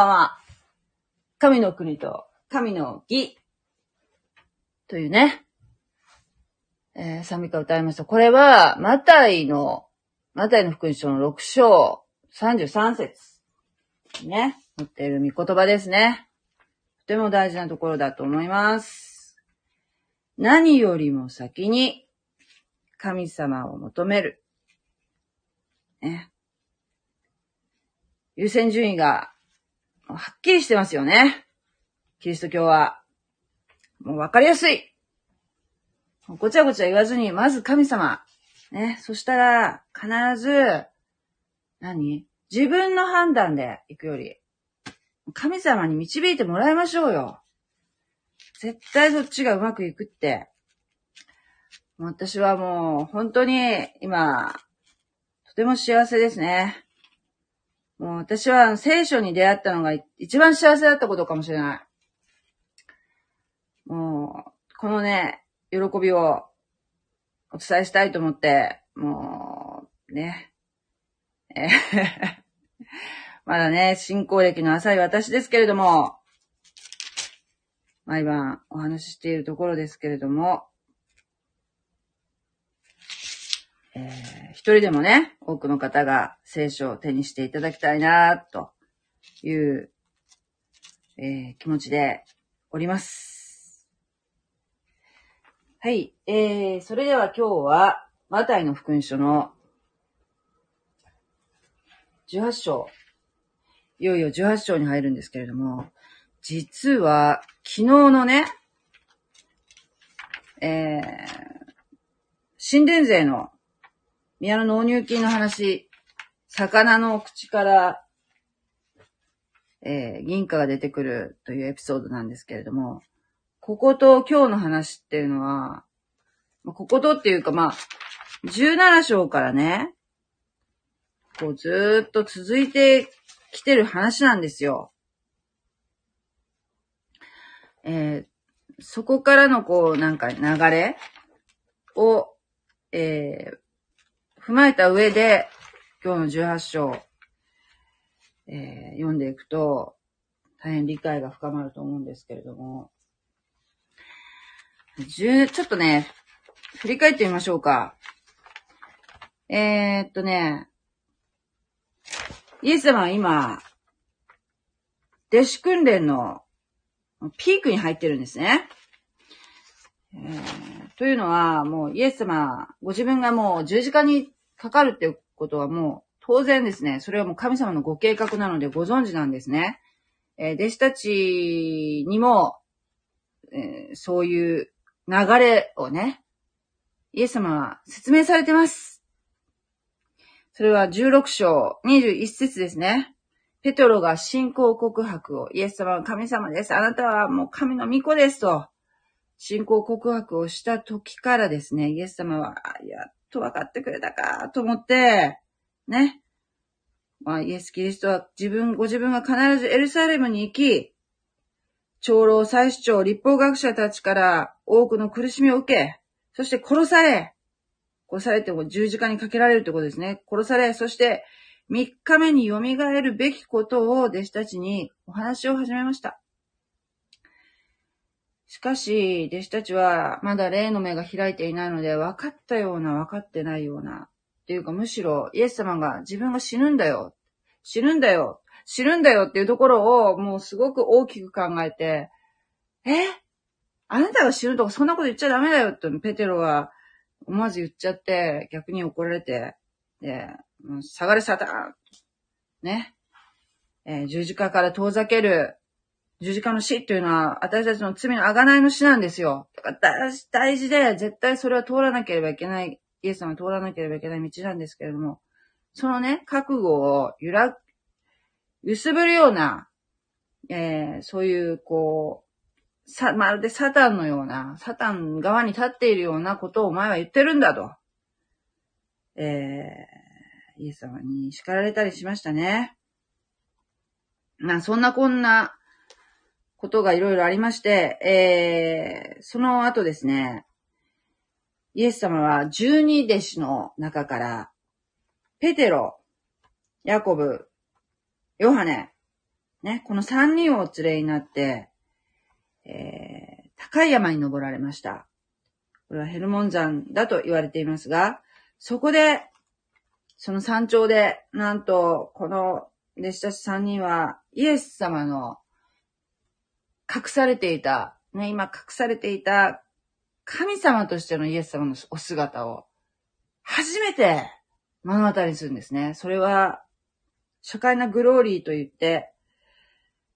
ばんは。神の国と神の義。というね、えー、賛美歌を歌いました。これは、マタイの、マタイの福音書の6章33節ね、載っている御言葉ですね。とても大事なところだと思います。何よりも先に神様を求める。ね。優先順位がはっきりしてますよね。キリスト教は。もうわかりやすい。ごちゃごちゃ言わずに、まず神様。ね。そしたら、必ず、何？自分の判断で行くより、神様に導いてもらいましょうよ。絶対そっちがうまくいくって。私はもう本当に今、とても幸せですね。もう私は聖書に出会ったのが一番幸せだったことかもしれない。もう、このね、喜びをお伝えしたいと思って、もう、ね。まだね、信仰歴の浅い私ですけれども、毎晩お話ししているところですけれども、えー一人でもね、多くの方が聖書を手にしていただきたいな、という、えー気持ちでおります。はい。えー、それでは今日は、マタイの福音書の18章。いよいよ18章に入るんですけれども、実は、昨日のね、えー、神殿税の宮の納入金の話、魚の口から、えー、銀貨が出てくるというエピソードなんですけれども、ここと今日の話っていうのは、こことっていうかまあ、17章からね、こうずっと続いてきてる話なんですよ。えーそこからのこうなんか流れを、えー踏まえた上で、今日の18章、えー読んでいくと、大変理解が深まると思うんですけれども、10ちょっとね、振り返ってみましょうか。えー、っとね、イエス様は今、弟子訓練のピークに入ってるんですね。えーというのは、もうイエス様、ご自分がもう十字架にかかるっていうことはもう当然ですね、それはもう神様のご計画なのでご存知なんですね。えー弟子たちにも、えーそういう流れをね、イエス様は説明されてます。それは16章21節ですね。ペトロが信仰告白を、イエス様は神様です。あなたはもう神の御子ですと、信仰告白をした時からですね、イエス様は、やっと分かってくれたかと思って、ね。まあ、イエス・キリストは自分、ご自分が必ずエルサレムに行き、長老、祭司長、立法学者たちから多くの苦しみを受け、そして殺され、殺されても十字架にかけられるということですね。殺され、そして3日目に蘇るべきことを弟子たちにお話を始めました。しかし、弟子たちはまだ霊の目が開いていないので、分かったような、分かってないような、っていうかむしろイエス様が自分が死ぬんだよ。死ぬんだよ。死ぬんだよっていうところをもうすごく大きく考えて、え？あなたが死ぬとかそんなこと言っちゃダメだよってペテロは思わず言っちゃって逆に怒られて、で、もう下がれサタンね。えー十字架から遠ざける十字架の死っていうのは私たちの罪の贖いの死なんですよ。だから大事で絶対それは通らなければいけない、イエス様通らなければいけない道なんですけれども、そのね、覚悟を揺ら、揺すぶるような、えーそういう、こう、さ、まるでサタンのような、サタン側に立っているようなことをお前は言ってるんだと。えー、イエス様に叱られたりしましたね。まあ、そんなこんなことがいろいろありまして、えー、その後ですね、イエス様は十二弟子の中から、ペテロ、ヤコブ、ヨハネ、ね、この三人をお連れになって、えー、高い山に登られました。これはヘルモン山だと言われていますが、そこで、その山頂で、なんと、この弟子たち三人は、イエス様の隠されていた、ね、今隠されていた神様としてのイエス様のお姿を、初めて目の当たりにするんですね。それは、初回なグローリーと言って、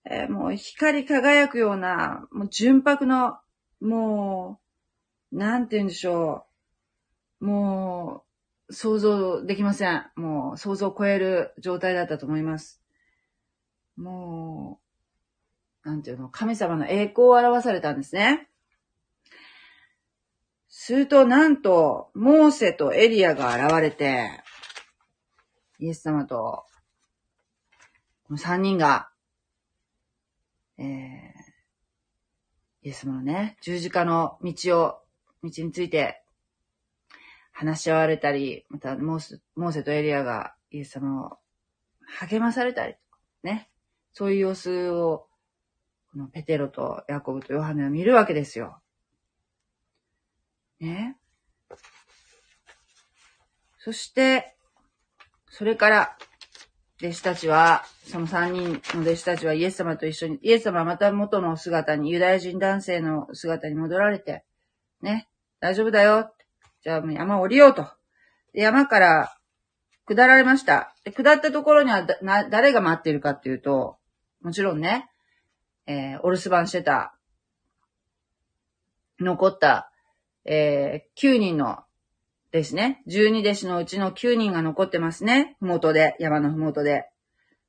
えー、もう光り輝くような、もう純白の、もう、なんて言うんでしょう。もう、想像できません。もう、想像を超える状態だったと思います。もう、なんていうの、神様の栄光を表されたんですね。すると、なんと、モーセとエリアが現れて、イエス様と、この三人が、えー、イエス様のね、十字架の道を、道について話し合われたり、またモーセ、モーセとエリアがイエス様を励まされたり、ね。そういう様子を、このペテロとヤコブとヨハネは見るわけですよ。ね。そして、それから、弟子たちは、その三人の弟子たちはイエス様と一緒に、イエス様はまた元の姿に、ユダヤ人男性の姿に戻られて、ね、大丈夫だよ。じゃあもう山降りようと。山から下られました。で下ったところにはな誰が待っているかっていうと、もちろんね、えー、お留守番してた、残った、えー、9人のですね。12弟子のうちの9人が残ってますね。ふもとで、山のふもとで。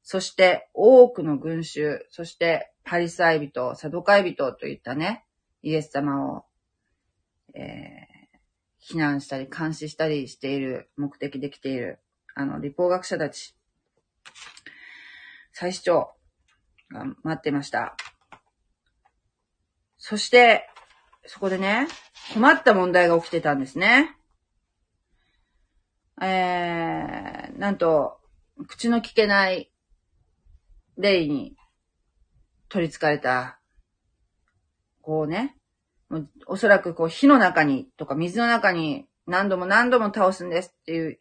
そして、多くの群衆、そして、パリサイ人、サドカイ人といったね、イエス様を、えー、避難したり、監視したりしている、目的で来ている、あの、立法学者たち、最主張が待ってました。そして、そこでね、困った問題が起きてたんですね。えー、なんと、口の聞けない霊に取り憑かれた、こうね、おそらくこう火の中にとか水の中に何度も何度も倒すんですっていう、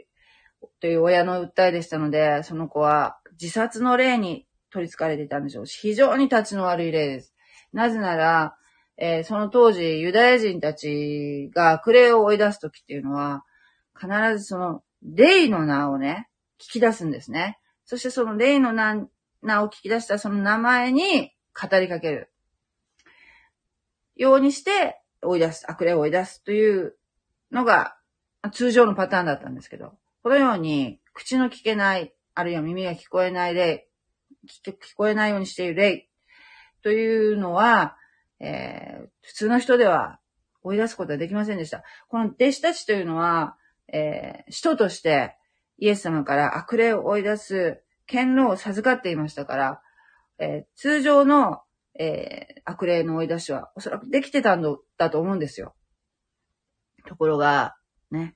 という親の訴えでしたので、その子は自殺の霊に取り憑かれていたんでしょう、非常に立ちの悪い霊です。なぜなら、えー、その当時、ユダヤ人たちが悪霊を追い出すときっていうのは、必ずその、霊の名をね、聞き出すんですね。そしてその霊の名名を聞き出したその名前に語りかける。ようにして追い出す、悪霊を追い出すというのが通常のパターンだったんですけど、このように口の聞けない、あるいは耳が聞こえない霊、聞こえないようにしている霊というのは、えー、普通の人では追い出すことはできませんでした。この弟子たちというのは、えー、使徒としてイエス様から悪霊を追い出す権能を授かっていましたから、えー、通常の、えー、悪霊の追い出しはおそらくできてたんだと思うんですよ。ところが、ね、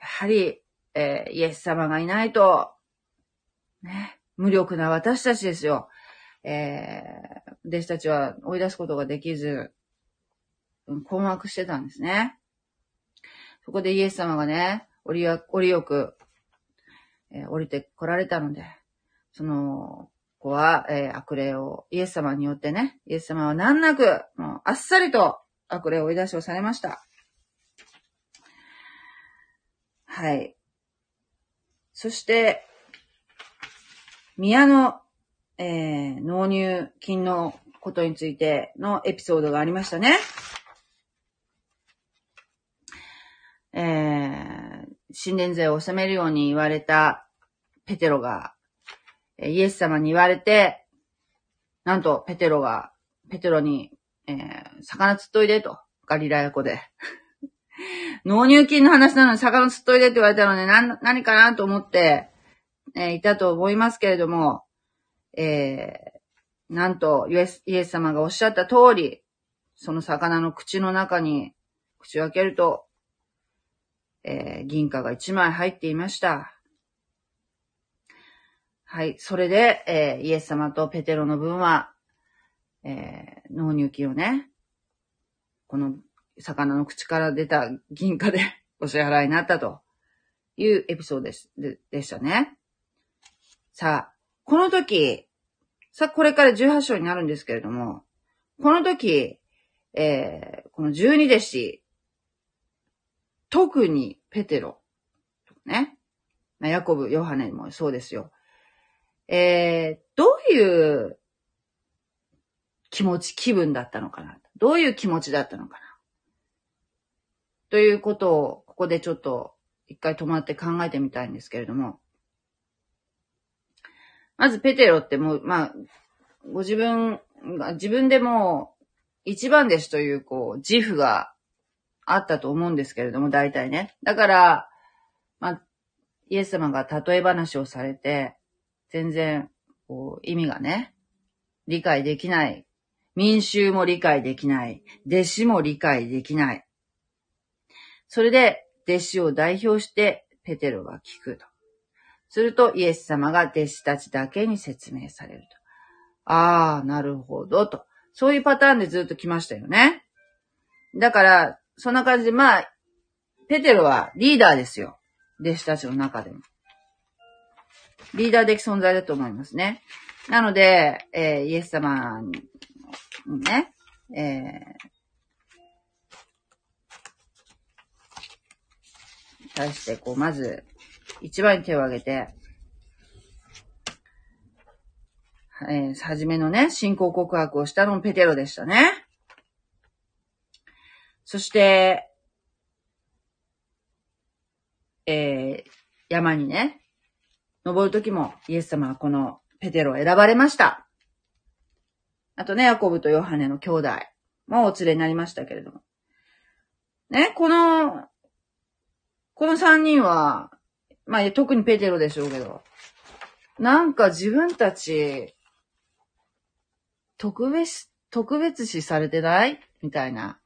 やはり、えー、イエス様がいないと、ね、無力な私たちですよ。えー、弟子たちは追い出すことができず、困惑してたんですね。そこでイエス様がね、降りよく、えー、降りて来られたので、その子は、えー、悪霊を、イエス様によってね、イエス様は難なく、もうあっさりと悪霊を追い出しをされました。はい。そして、宮の、えー、納入金のことについてのエピソードがありましたね。えー、神殿税を納めるように言われたペテロが、イエス様に言われて、なんとペテロが、ペテロに、えー、魚釣っといでと、ガリラヤ湖で。納入金の話なのに魚釣っといでって言われたので、何、かなと思って、えー、いたと思いますけれども、えー、なんとイエス、イエス様がおっしゃった通り、その魚の口の中に口を開けると、えー、銀貨が一枚入っていました。はい。それで、えーイエス様とペテロの分は、えー納入金をね、この魚の口から出た銀貨で お支払いになったというエピソードでででしたね。さあ、この時、さ、これから18章になるんですけれども、この時、えーこの十二弟子、特にペテロ、ね。ヤコブ、ヨハネもそうですよ。えー、どういう気持ち、気分だったのかな？どういう気持ちだったのかな？ということを、ここでちょっと一回止まって考えてみたいんですけれども。まずペテロってもう、まあ、ご自分が、自分でも一番弟子という、こう、自負があったと思うんですけれども、大体ね。だから、まあ、イエス様が例え話をされて、全然、こう、意味がね、理解できない。民衆も理解できない。弟子も理解できない。それで、弟子を代表して、ペテロが聞くと。すると、イエス様が弟子たちだけに説明されると。ああ、なるほど、と。そういうパターンでずっと来ましたよね。だから、そんな感じで、まあ、ペテロはリーダーですよ。弟子たちの中でも。リーダー的存在だと思いますね。なので、えーイエス様にね、えー対して、こう、まず、一番に手を挙げて、えー、初めのね、信仰告白をしたのもペテロでしたね。そして、えー、山にね、登るときもイエス様はこのペテロを選ばれました。あとね、ヤコブとヨハネの兄弟もお連れになりましたけれども。ね、この、この三人は、まあ特にペテロでしょうけど、なんか自分たち、特別、特別視されてない？みたいな。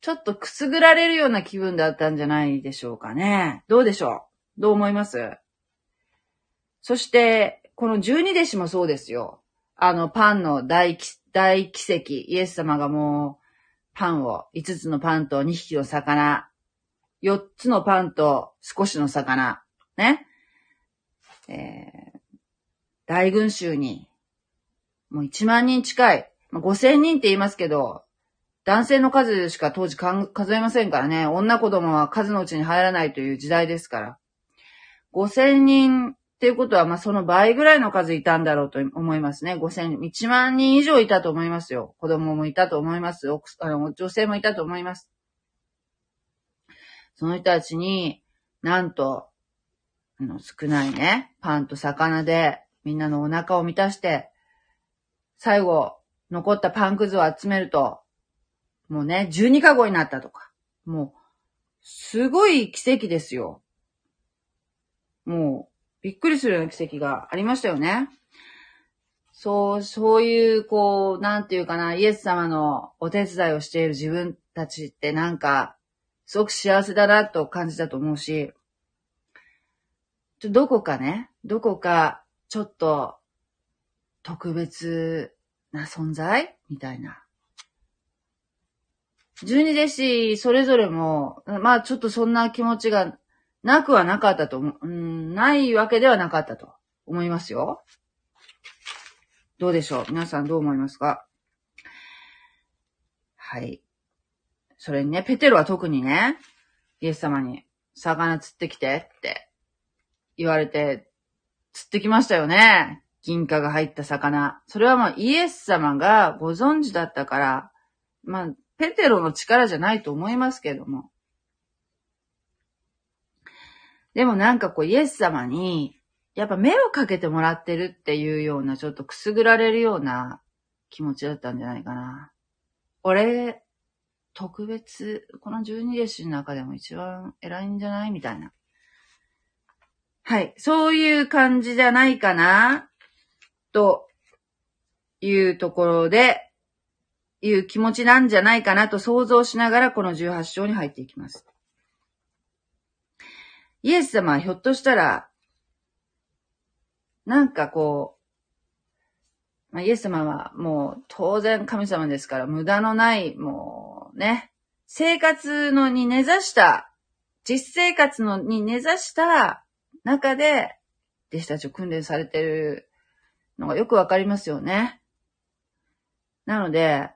ちょっとくすぐられるような気分だったんじゃないでしょうかね。どうでしょう？どう思います？そして、この十二弟子もそうですよ。あの、パンの大奇大奇跡。イエス様がもう、パンを、5つのパンと2匹の魚、4つのパンと少しの魚、ね。えー、大群衆に、もう1万人近い、まあ、5000人って言いますけど、男性の数しか当時数えませんからね。女子供は数のうちに入らないという時代ですから。5000人っていうことは、まあ、その倍ぐらいの数いたんだろうと思いますね。5000人。1万人以上いたと思いますよ。子供もいたと思います。あの女性もいたと思います。その人たちに、なんと、あの、少ないね、パンと魚で、みんなのお腹を満たして、最後、残ったパンくずを集めると、もうね、12カゴになったとか。もう、すごい奇跡ですよ。もう、びっくりするような奇跡がありましたよね。そう、そういう、こう、なんていうかな、イエス様のお手伝いをしている自分たちってなんか、すごく幸せだなと感じたと思うし、どこかね、どこか、ちょっと、特別な存在みたいな。十二弟子、それぞれも、まあちょっとそんな気持ちがなくはなかったと思う、うん、ないわけではなかったと思いますよ。どうでしょう？皆さんどう思いますか？はい。それにね、ペテロは特にね、イエス様に、魚釣ってきてって言われて、釣ってきましたよね。銀貨が入った魚。それはまあイエス様がご存知だったから、まあ、ペテロの力じゃないと思いますけども。でもなんかこうイエス様に、やっぱ目をかけてもらってるっていうような、ちょっとくすぐられるような気持ちだったんじゃないかな。俺、特別、この十二弟子の中でも一番偉いんじゃない？みたいな。はい。そういう感じじゃないかなというところで、いう気持ちなんじゃないかなと想像しながらこの18章に入っていきます。イエス様はひょっとしたら、なんかこう、まあ、イエス様はもう当然神様ですから無駄のない、もうね、生活のに根ざした、実生活のに根ざした中で、弟子たちを訓練されてるのがよくわかりますよね。なので、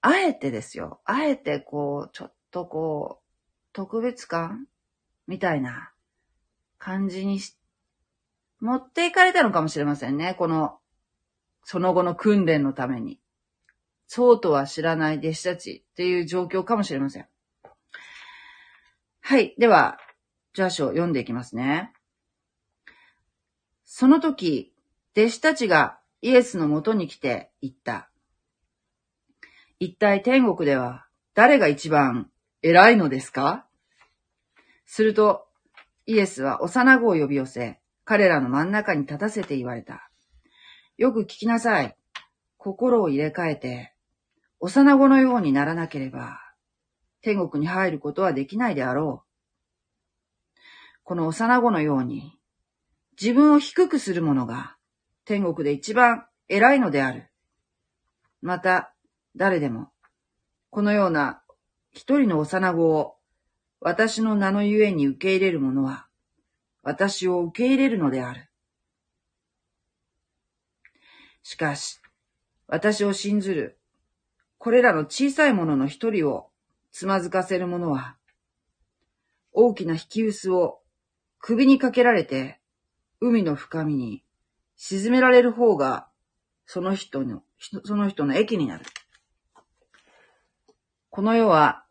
あえてですよ。あえてこう、ちょっとこう、特別感みたいな感じにし、持っていかれたのかもしれませんね。この、その後の訓練のために。そうとは知らない弟子たちっていう状況かもしれません。はい。では、ジャーシを読んでいきますね。その時、弟子たちがイエスのもとに来て言った。一体天国では誰が一番偉いのですか？すると、イエスは幼子を呼び寄せ、彼らの真ん中に立たせて言われた。よく聞きなさい。心を入れ替えて、幼子のようにならなければ、天国に入ることはできないであろう。この幼子のように、自分を低くする者が、天国で一番偉いのである。また、誰でも、このような一人の幼子を私の名のゆえに受け入れる者は、私を受け入れるのである。しかし、私を信ずる、これらの小さい者のの一人をつまずかせる者は、大きな引き薄を首にかけられて、海の深みに沈められる方が、その人の、その人の益になる。この世は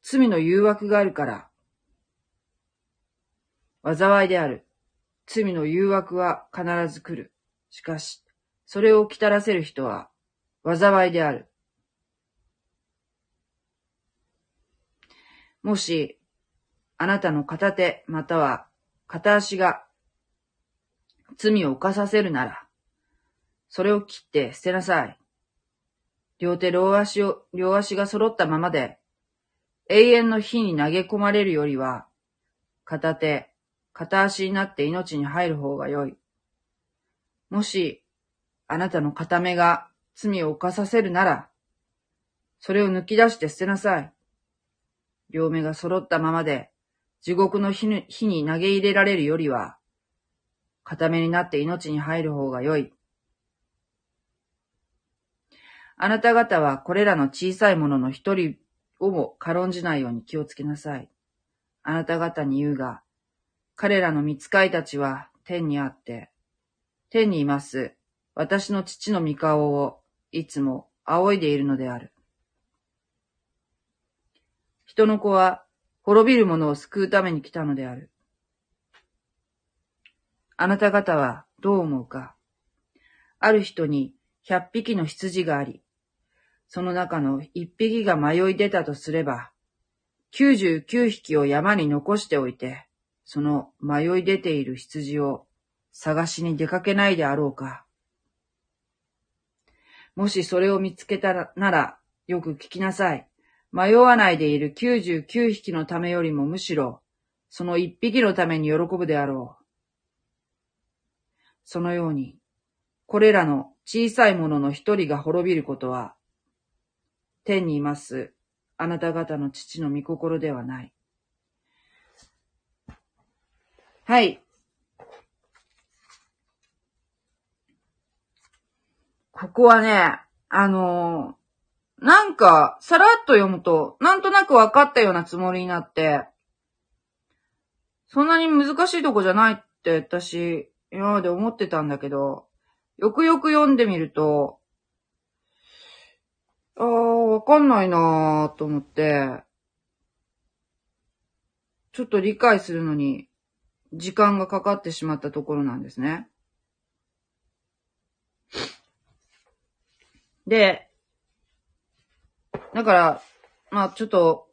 罪の誘惑があるから、災いである。罪の誘惑は必ず来る。しかし、それを来たらせる人は災いである。もし、あなたの片手または片足が罪を犯させるなら、それを切って捨てなさい。両手両足を、両足が揃ったままで、永遠の火に投げ込まれるよりは、片手、片足になって命に入る方が良い。もし、あなたの片目が罪を犯させるなら、それを抜き出して捨てなさい。両目が揃ったままで、地獄の火に投げ入れられるよりは、片目になって命に入る方が良い。あなた方はこれらの小さいものの一人をも軽んじないように気をつけなさい。あなた方に言うが、彼らの見つかいたちは天にあって、天にいます私の父の御顔をいつも仰いでいるのである。人の子は滅びる者を救うために来たのである。あなた方はどう思うか？ある人に百匹の羊があり、その中の一匹が迷い出たとすれば、九十九匹を山に残しておいて、その迷い出ている羊を探しに出かけないであろうか。もしそれを見つけたらなら、よく聞きなさい。迷わないでいる九十九匹のためよりもむしろ、その一匹のために喜ぶであろう。そのように、これらの小さいものの一人が滅びることは、天にいます、あなた方の父の御心ではない。はい。ここはね、あのー、なんか、さらっと読むと、なんとなく分かったようなつもりになって、そんなに難しいとこじゃないって私、今まで思ってたんだけど、よくよく読んでみると、ああ、わかんないなぁと思って、ちょっと理解するのに時間がかかってしまったところなんですね。で、だから、まあちょっと、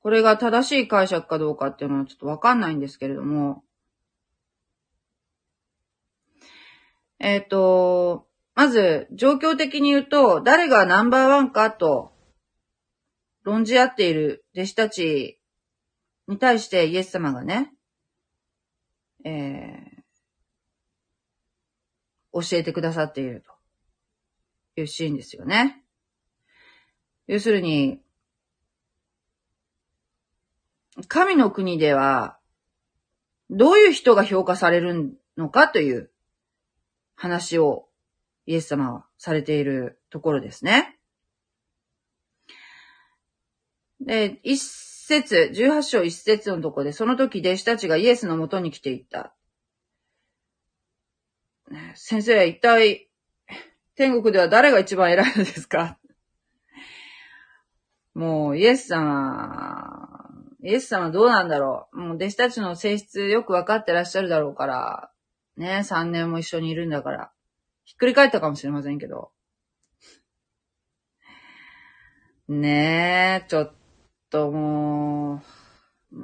これが正しい解釈かどうかっていうのはちょっとわかんないんですけれども、えっ、ー、と、まず、状況的に言うと、誰がナンバーワンかと、論じ合っている弟子たちに対してイエス様がね、えー、教えてくださっているというシーンですよね。要するに、神の国では、どういう人が評価されるのかという話をイエス様はされているところですね。で、一節、18章一節のところで、その時弟子たちがイエスのもとに来ていった。先生は、一体、天国では誰が一番偉いのですか？もう、イエス様、イエス様どうなんだろう。もう弟子たちの性質よくわかってらっしゃるだろうから、ね、3年も一緒にいるんだから、ひっくり返ったかもしれませんけど。ねえ、ちょっともう、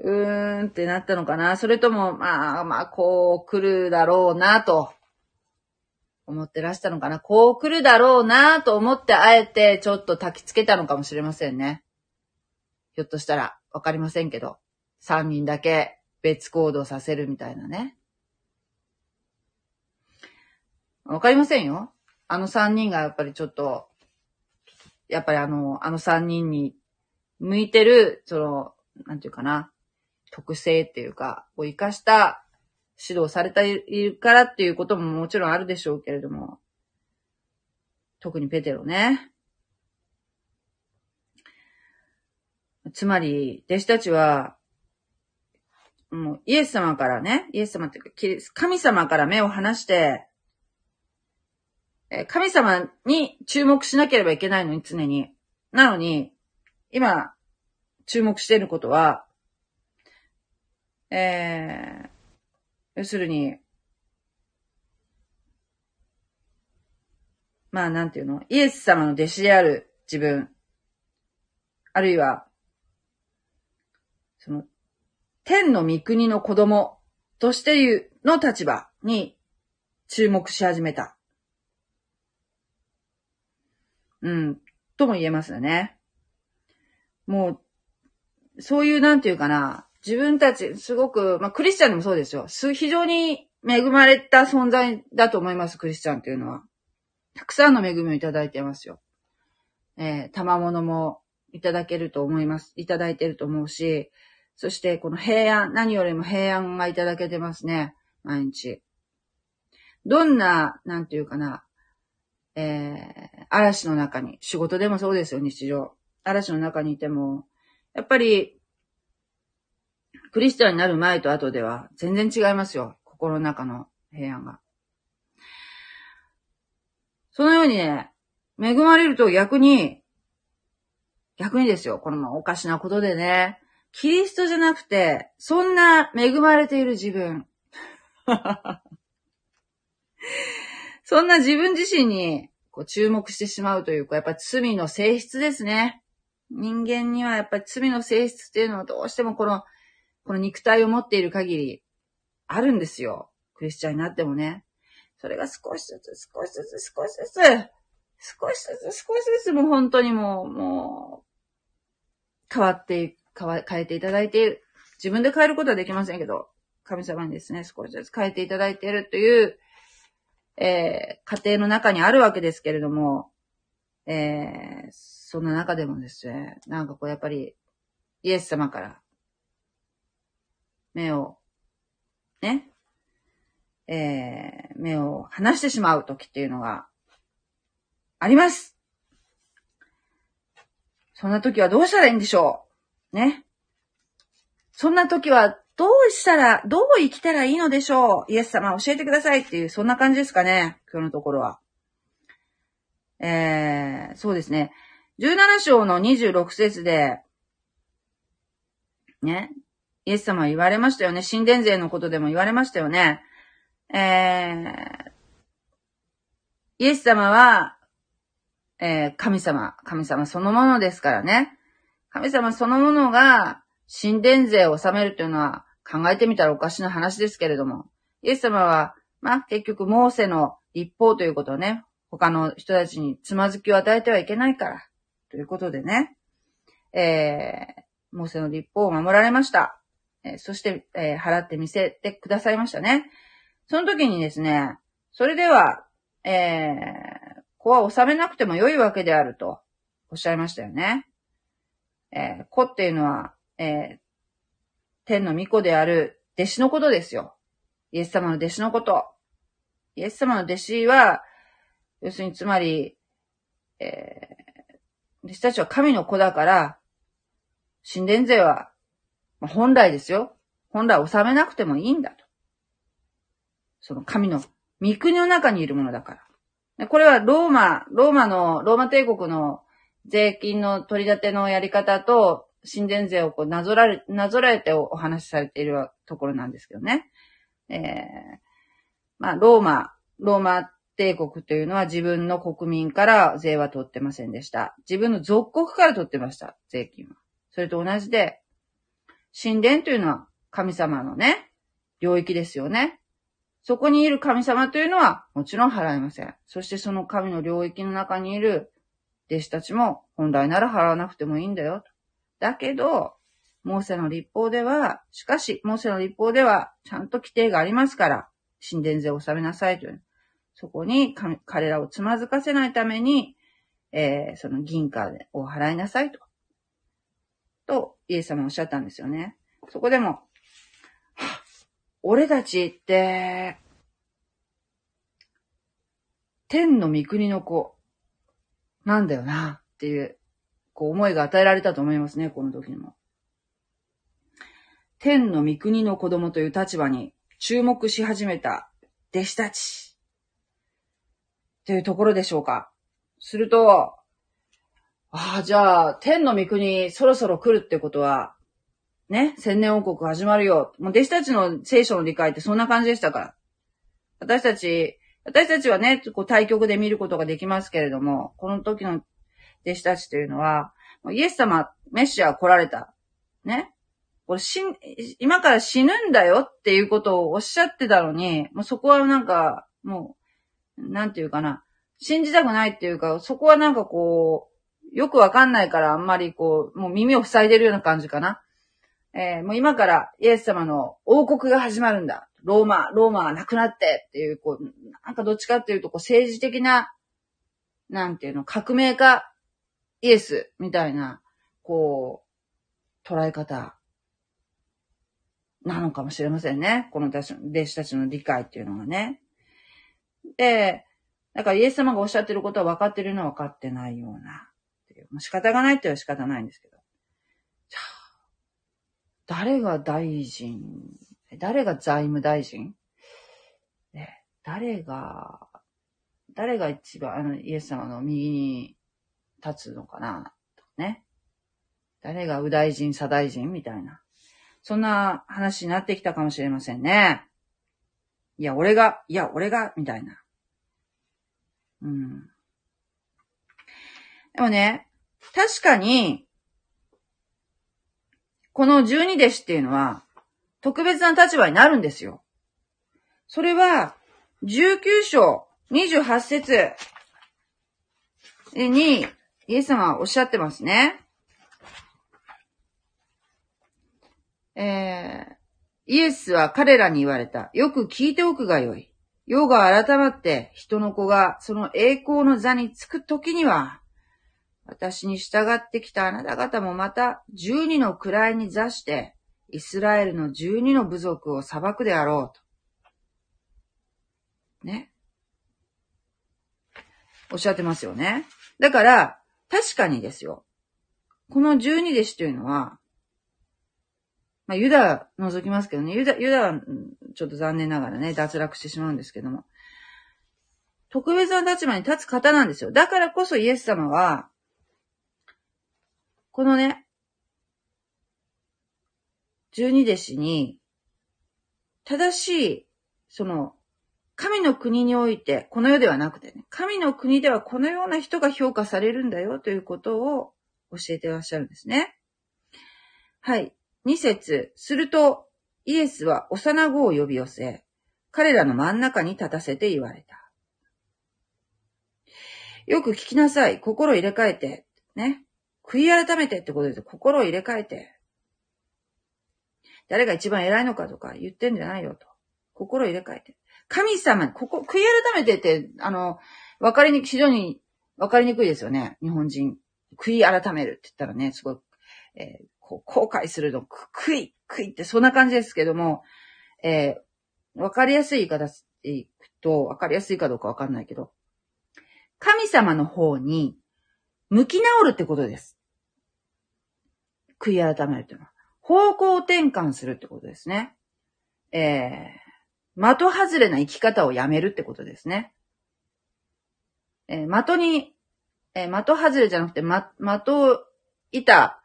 うーんってなったのかなそれとも、まあまあ、こう来るだろうなと、思ってらしたのかなこう来るだろうなと思ってあえてちょっと焚きつけたのかもしれませんね。ひょっとしたら、わかりませんけど、3人だけ別行動させるみたいなね。わかりませんよ。あの3人がやっぱりちょっと、やっぱりあの、あの3人に向いてる、その、なんていうかな、特性っていうか、を活かした指導されているからっていうことももちろんあるでしょうけれども、特にペテロね。つまり、弟子たちは、もうイエス様からね、イエス様っていうか、神様から目を離して、神様に注目しなければいけないのに、常に。なのに、今、注目していることは、えー、要するに、まあなんていうの、イエス様の弟子である自分、あるいは、その、天の御国の子供としていうの立場に注目し始めた。うん、とも言えますよね。もう、そういうなんていうかな、自分たち、すごく、まあ、クリスチャンでもそうですよ。非常に恵まれた存在だと思います、クリスチャンっていうのは。たくさんの恵みをいただいてますよ。えー、賜物もいただけると思います。いただいてると思うし、そしてこの平安、何よりも平安がいただけてますね。毎日。どんな、なんていうかな、えー、嵐の中に、仕事でもそうですよ、日常。嵐の中にいても、やっぱり、クリスチャンになる前と後では全然違いますよ。心の中の平安が。そのようにね、恵まれると逆に、逆にですよ、このおかしなことでね、キリストじゃなくて、そんな恵まれている自分。そんな自分自身にこう注目してしまうというか、やっぱり罪の性質ですね。人間にはやっぱり罪の性質っていうのはどうしてもこのこの肉体を持っている限り、あるんですよ。クリスチャンになってもね。それが少しずつ、少しずつ、少しずつ、少しずつ、少しずつ、もう本当にもう、もう、変わって変わ、変えていただいている。自分で変えることはできませんけど、神様にですね、少しずつ変えていただいているという、えー、家庭の中にあるわけですけれども、えー、そんな中でもですね、なんかこうやっぱり、イエス様から目を、ね、えー、目を離してしまう時っていうのがあります。そんな時はどうしたらいいんでしょう？ね。そんな時はどうしたら、どう生きたらいいのでしょう？イエス様教えてくださいっていう、そんな感じですかね今日のところは。えー、そうですね。17章の26節で、ね、イエス様は言われましたよね。神殿税のことでも言われましたよね。えー、イエス様は、えー、神様、神様そのものですからね。神様そのものが神殿税を納めるというのは考えてみたらおかしな話ですけれども、イエス様は、まあ、結局、モーセの立法ということをね、他の人たちにつまずきを与えてはいけないから、ということでね、えー、モーセの立法を守られました。えそして、え払ってみせてくださいましたね。その時にですね、それでは、えー、子は収めなくても良いわけであるとおっしゃいましたよね。えー、子っていうのは、えー、天の御子である弟子のことですよ。イエス様の弟子のこと。イエス様の弟子は、要するにつまり、えー、弟子たちは神の子だから、神殿税は、まあ、本来ですよ。本来収めなくてもいいんだと。その神の御国の中にいるものだから。これはローマ、ローマの、ローマ帝国の税金の取り立てのやり方と、神殿税をこうなぞられ、なぞられてお話しされているところなんですけどね。えー、まあ、ローマ、ローマ帝国というのは自分の国民から税は取ってませんでした。自分の属国から取ってました、税金は。それと同じで、神殿というのは神様のね、領域ですよね。そこにいる神様というのはもちろん払いません。そしてその神の領域の中にいる弟子たちも本来なら払わなくてもいいんだよ。だけど、モーセの立法では、しかし、モーセの立法では、ちゃんと規定がありますから、神殿税を納めなさいという。そこに彼らをつまずかせないために、えー、その銀貨を払いなさいと。と、イエス様おっしゃったんですよね。そこでも、俺たちって、天の御国の子、なんだよな、っていう、こう思いが与えられたと思いますね、この時にも。天の御国の子供という立場に注目し始めた弟子たち。というところでしょうか。すると、ああ、じゃあ、天の御国そろそろ来るってことは、ね、千年王国始まるよ。もう弟子たちの聖書の理解ってそんな感じでしたから。私たち、私たちはね、こう対局で見ることができますけれども、この時の弟子たちというのは、イエス様、メシア来られた。ね。これ死、今から死ぬんだよっていうことをおっしゃってたのに、もうそこはなんか、もう、なんていうかな。信じたくないっていうか、そこはなんかこう、よくわかんないからあんまりこう、もう耳を塞いでるような感じかな。えー、もう今からイエス様の王国が始まるんだ。ローマ、ローマがなくなってっていう、こう、なんかどっちかっていうと、こう政治的な、なんていうの、革命家、イエス、みたいな、こう、捉え方、なのかもしれませんね。この弟子たちの理解っていうのがね。で、だからイエス様がおっしゃってることは分かってるのは分かってないような。仕方がないって言う仕方ないんですけど。じゃあ誰が大臣、誰が財務大臣？ね、誰が、誰が一番、あの、イエス様の右に立つのかな？ね。誰が右大臣、左大臣みたいな。そんな話になってきたかもしれませんね。いや、俺が、いや、俺が、みたいな。うん。でもね、確かに、この十二弟子っていうのは、特別な立場になるんですよ。それは、19章28節に、イエス様はおっしゃってますね。えー、イエスは彼らに言われた。よく聞いておくがよい。世が改まって人の子がその栄光の座につくときには、私に従ってきたあなた方もまた十二の位に座して、イスラエルの十二の部族を裁くであろうと。ね。おっしゃってますよね。だから、確かにですよ。この十二弟子というのは、まあ、ユダ除きますけどね、ユダ、ユダはちょっと残念ながらね、脱落してしまうんですけども、特別な立場に立つ方なんですよ。だからこそイエス様は、このね、十二弟子に、正しい、その、神の国において、この世ではなくてね、神の国ではこのような人が評価されるんだよということを教えてらっしゃるんですね。はい。二節。すると、イエスは幼子を呼び寄せ、彼らの真ん中に立たせて言われた。よく聞きなさい。心入れ替えて。ね。悔い改めてってことです心を入れ替えて、誰が一番偉いのかとか言ってんじゃないよと。心を入れ替えて。神様、ここ、悔い改めてって、あの、わかりにくい、非常にわかりにくいですよね。日本人。悔い改めるって言ったらね、すごい、えー、こう後悔するの、悔い、悔いってそんな感じですけども、えー、わかりやすい言い方でいくと、わかりやすいかどうかわかんないけど、神様の方に向き直るってことです。悔い改めるってのは。方向転換するってことですね。えー、的外れな生き方をやめるってことですね。えー、的に、えー、的外れじゃなくて、ま、的をいた、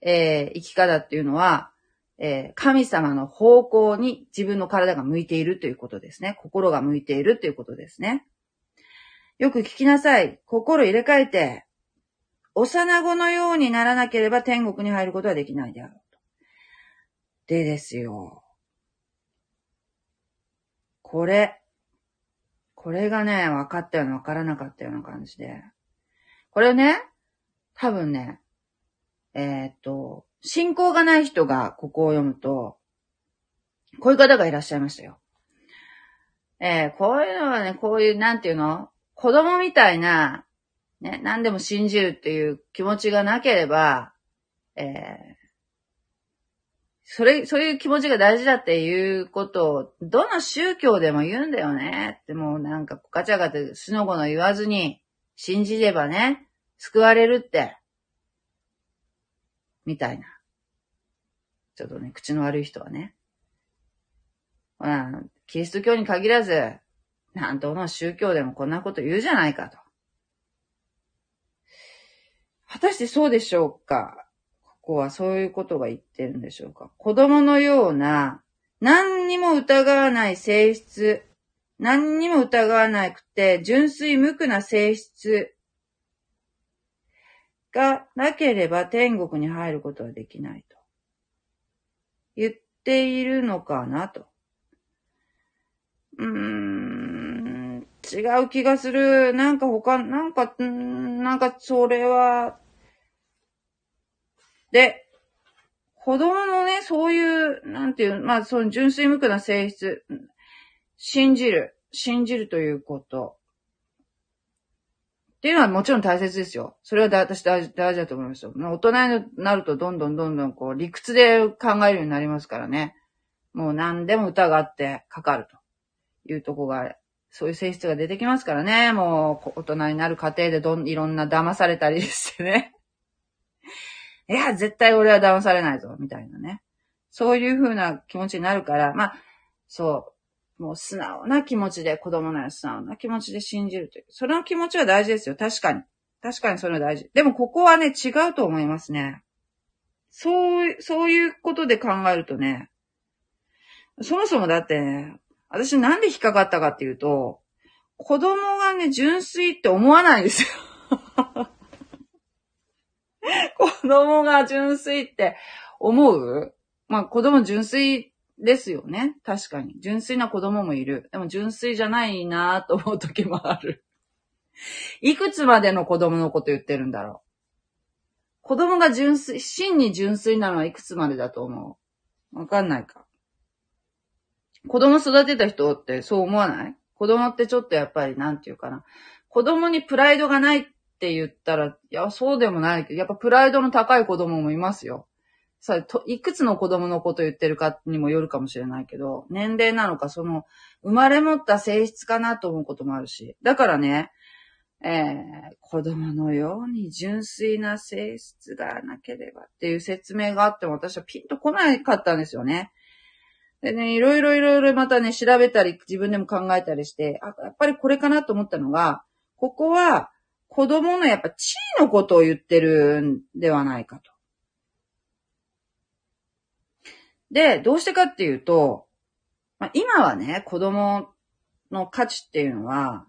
えー、生き方っていうのは、えー、神様の方向に自分の体が向いているということですね。心が向いているということですね。よく聞きなさい。心入れ替えて、幼子のようにならなければ天国に入ることはできないであろうと。でですよ。これ、これがね、分かったような分からなかったような感じで。これね、多分ね、えー、っと、信仰がない人がここを読むと、こういう方がいらっしゃいましたよ。えー、こういうのはね、こういう、なんていうの？子供みたいな、ね、何でも信じるっていう気持ちがなければ、えー、それ、そういう気持ちが大事だっていうことを、どの宗教でも言うんだよね。ってもうなんかガチャガチャすのごの言わずに、信じればね、救われるって。みたいな。ちょっとね、口の悪い人はね。まあ、キリスト教に限らず、なんとの宗教でもこんなこと言うじゃないかと。果たしてそうでしょうか？ここはそういうことが言ってるんでしょうか？子供のような、何にも疑わない性質、何にも疑わなくて、純粋無垢な性質がなければ天国に入ることはできないと。言っているのかなと。うーん、違う気がする。なんか他、なんか、なんかそれは、で、子供のね、そういう、なんていう、まあ、その純粋無垢な性質、信じる、信じるということ。っていうのはもちろん大切ですよ。それは私大事大事だと思いますよ。大人になるとどんどんどんどんこう理屈で考えるようになりますからね。もう何でも疑ってかかるというとこが、そういう性質が出てきますからね。もう大人になる過程でどん、いろんな騙されたりしてね。いや、絶対俺は騙されないぞ、みたいなね。そういう風な気持ちになるから、まあ、そう、もう素直な気持ちで、子供なら素直な気持ちで信じるという。その気持ちは大事ですよ。確かに。確かにそれは大事。でもここはね、違うと思いますね。そう、そういうことで考えるとね、そもそもだってね、私なんで引っかかったかっていうと、子供がね、純粋って思わないですよ。子供が純粋って思う？まあ子供純粋ですよね。確かに。純粋な子供もいる。でも純粋じゃないなと思う時もある。いくつまでの子供のこと言ってるんだろう？子供が純粋、真に純粋なのはいくつまでだと思う？わかんないか。子供育てた人ってそう思わない？子供ってちょっとやっぱりなんていうかな。子供にプライドがないって言ったら、いや、そうでもないけど、やっぱプライドの高い子供もいますよ。さ、と、いくつの子供のこと言ってるかにもよるかもしれないけど、年齢なのか、その、生まれ持った性質かなと思うこともあるし。だからね、えー、子供のように純粋な性質がなければっていう説明があっても私はピンと来なかったんですよね。でね、いろいろいろいろまたね、調べたり、自分でも考えたりして、あ、やっぱりこれかなと思ったのが、ここは子供のやっぱ地位のことを言ってるんではないかと。で、どうしてかっていうと、まあ、今はね、子供の価値っていうのは、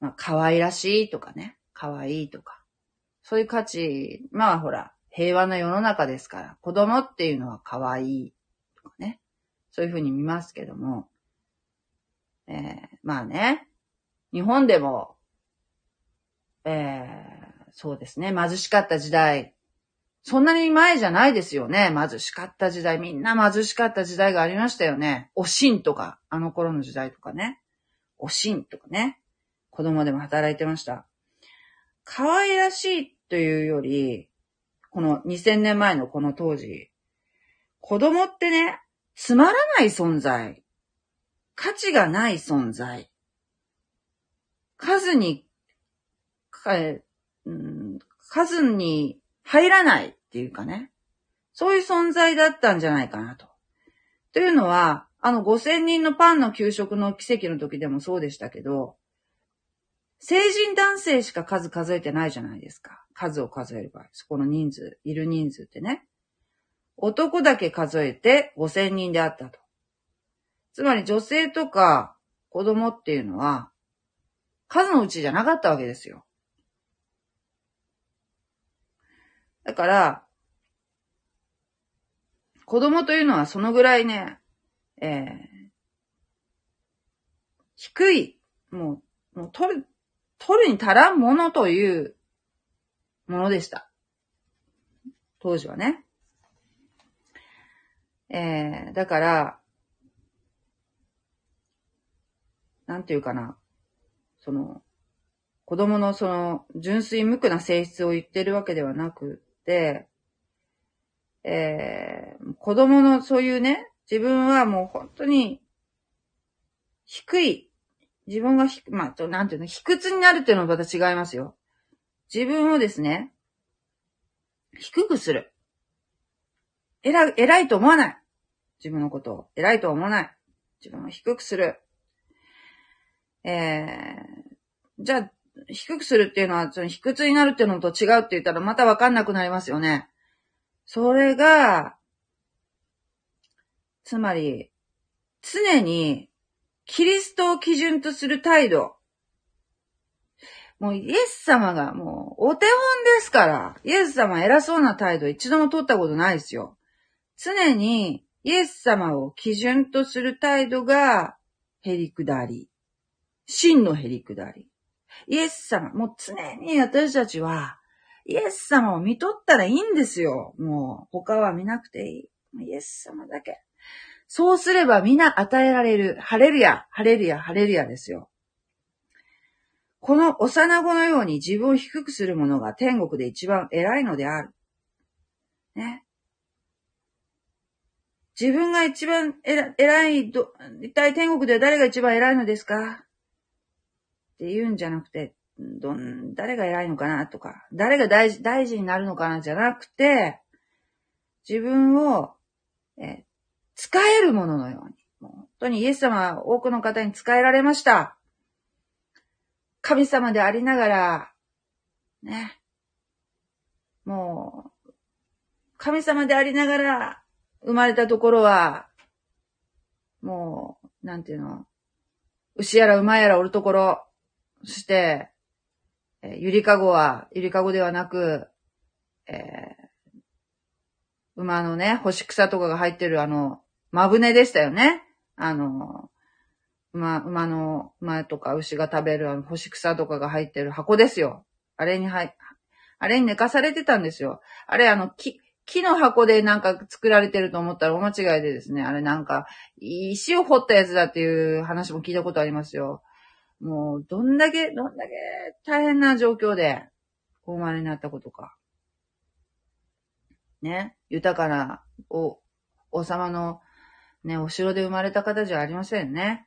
まあ、可愛らしいとかね、可愛いとか、そういう価値、まあほら、平和な世の中ですから、子供っていうのは可愛いとかね、そういうふうに見ますけども、えー、まあね、日本でも、えー、そうですね、貧しかった時代そんなに前じゃないですよね。貧しかった時代。みんな貧しかった時代がありましたよね。おしんとか、あの頃の時代とかね。おしんとかね。子供でも働いてました。可愛らしいというより、この2000年前のこの当時、子供ってね、つまらない存在。価値がない存在。数に、かうん、数に入らないっていうかね。そういう存在だったんじゃないかなと。というのは、あの5000人のパンの給食の奇跡の時でもそうでしたけど、成人男性しか数数えてないじゃないですか。数を数える場合。そこの人数、いる人数ってね。男だけ数えて5000人であったと。つまり女性とか子供っていうのは、数のうちじゃなかったわけですよ。だから、子供というのはそのぐらいね、えー、低い、もう、もう取る、取るに足らんものというものでした。当時はね。えー、だから、なんていうかな。その、子供のその、純粋無垢な性質を言ってるわけではなく、えー、子供のそういうね、自分はもう本当に、低い、自分がひ、まあ、なんていうの、卑屈になるっていうのはまた違いますよ。自分をですね、低くする。偉い、偉いと思わない。自分のことを。偉いと思わない。自分を低くする。えー、じゃあ、低くするっていうのは、その卑屈になるっていうのと違うって言ったらまたわかんなくなりますよね。それが、つまり、常に、キリストを基準とする態度。もうイエス様がもうお手本ですから、イエス様偉そうな態度一度も取ったことないですよ。常にイエス様を基準とする態度がへりくだり。真のへりくだり。イエス様、もう常に私たちは、イエス様を見とったらいいんですよ。もう、他は見なくていい。イエス様だけ。そうすれば皆与えられる。ハレルヤ、ハレルヤ、ハレルヤですよ。この幼子のように自分を低くする者が天国で一番偉いのである。ね。自分が一番偉い、一体天国で誰が一番偉いのですか？って言うんじゃなくて、どん、誰が偉いのかなとか、誰が大事、大事になるのかなじゃなくて、自分を、え、使えるもののように。もう本当にイエス様は多くの方に使えられました。神様でありながら、ね。もう、神様でありながら生まれたところは、もう、なんていうの、牛やら馬やらおるところ、そして、えー、ゆりかごは、ゆりかごではなく、えー、馬のね、干し草とかが入ってるあの、まぶねでしたよね。あの、馬、馬の、馬とか牛が食べるあの干し草とかが入ってる箱ですよ。あれに入、あれに寝かされてたんですよ。あれあの、木、木の箱でなんか作られてると思ったら大間違いでですね、あれなんか、石を掘ったやつだっていう話も聞いたことありますよ。もう、どんだけ、どんだけ大変な状況で、お生まれになったことか。ね。豊かな、お、王様の、ね、お城で生まれた方じゃありませんね。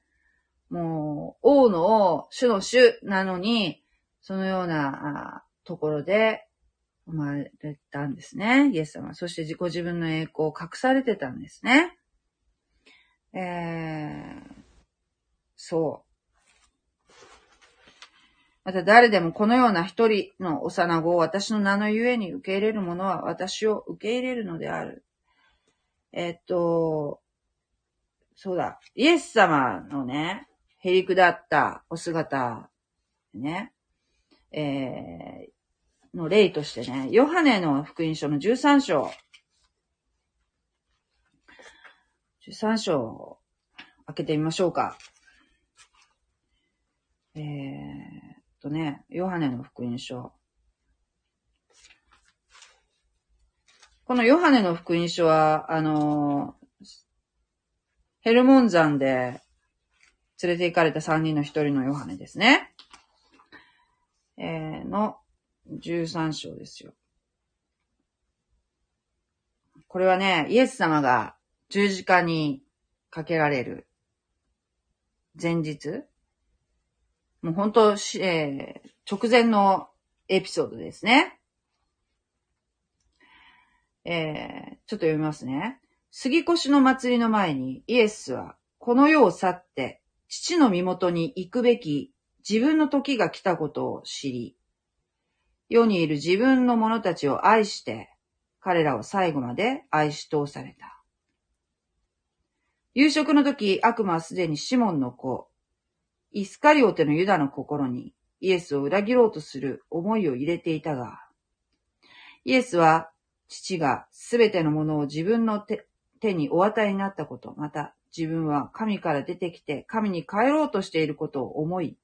もう、王の王、主の主なのに、そのようなあところで生まれたんですね。イエス様。そして自己自分の栄光を隠されてたんですね。えー、そう。また誰でもこのような一人の幼子を私の名のゆえに受け入れる者は私を受け入れるのである。えっと、そうだ、イエス様のね、へりくだったお姿、ね、えー、の例としてね、ヨハネの福音書の13章、13章を開けてみましょうか。えーとね、ヨハネの福音書。このヨハネの福音書は、あのヘルモン山で連れて行かれた3人の一人のヨハネですね。えー、の13章ですよ。これはね、イエス様が十字架にかけられる前日もう本当、えー、直前のエピソードですね。えー、ちょっと読みますね。杉越の祭りの前にイエスはこの世を去って父の身元に行くべき自分の時が来たことを知り、世にいる自分の者たちを愛して彼らを最後まで愛し通された。夕食の時、悪魔はすでにシモンの子、イスカリオテのユダの心にイエスを裏切ろうとする思いを入れていたが、イエスは父がすべてのものを自分の手手にお与えになったこと、また自分は神から出てきて神に帰ろうとしていることを思い、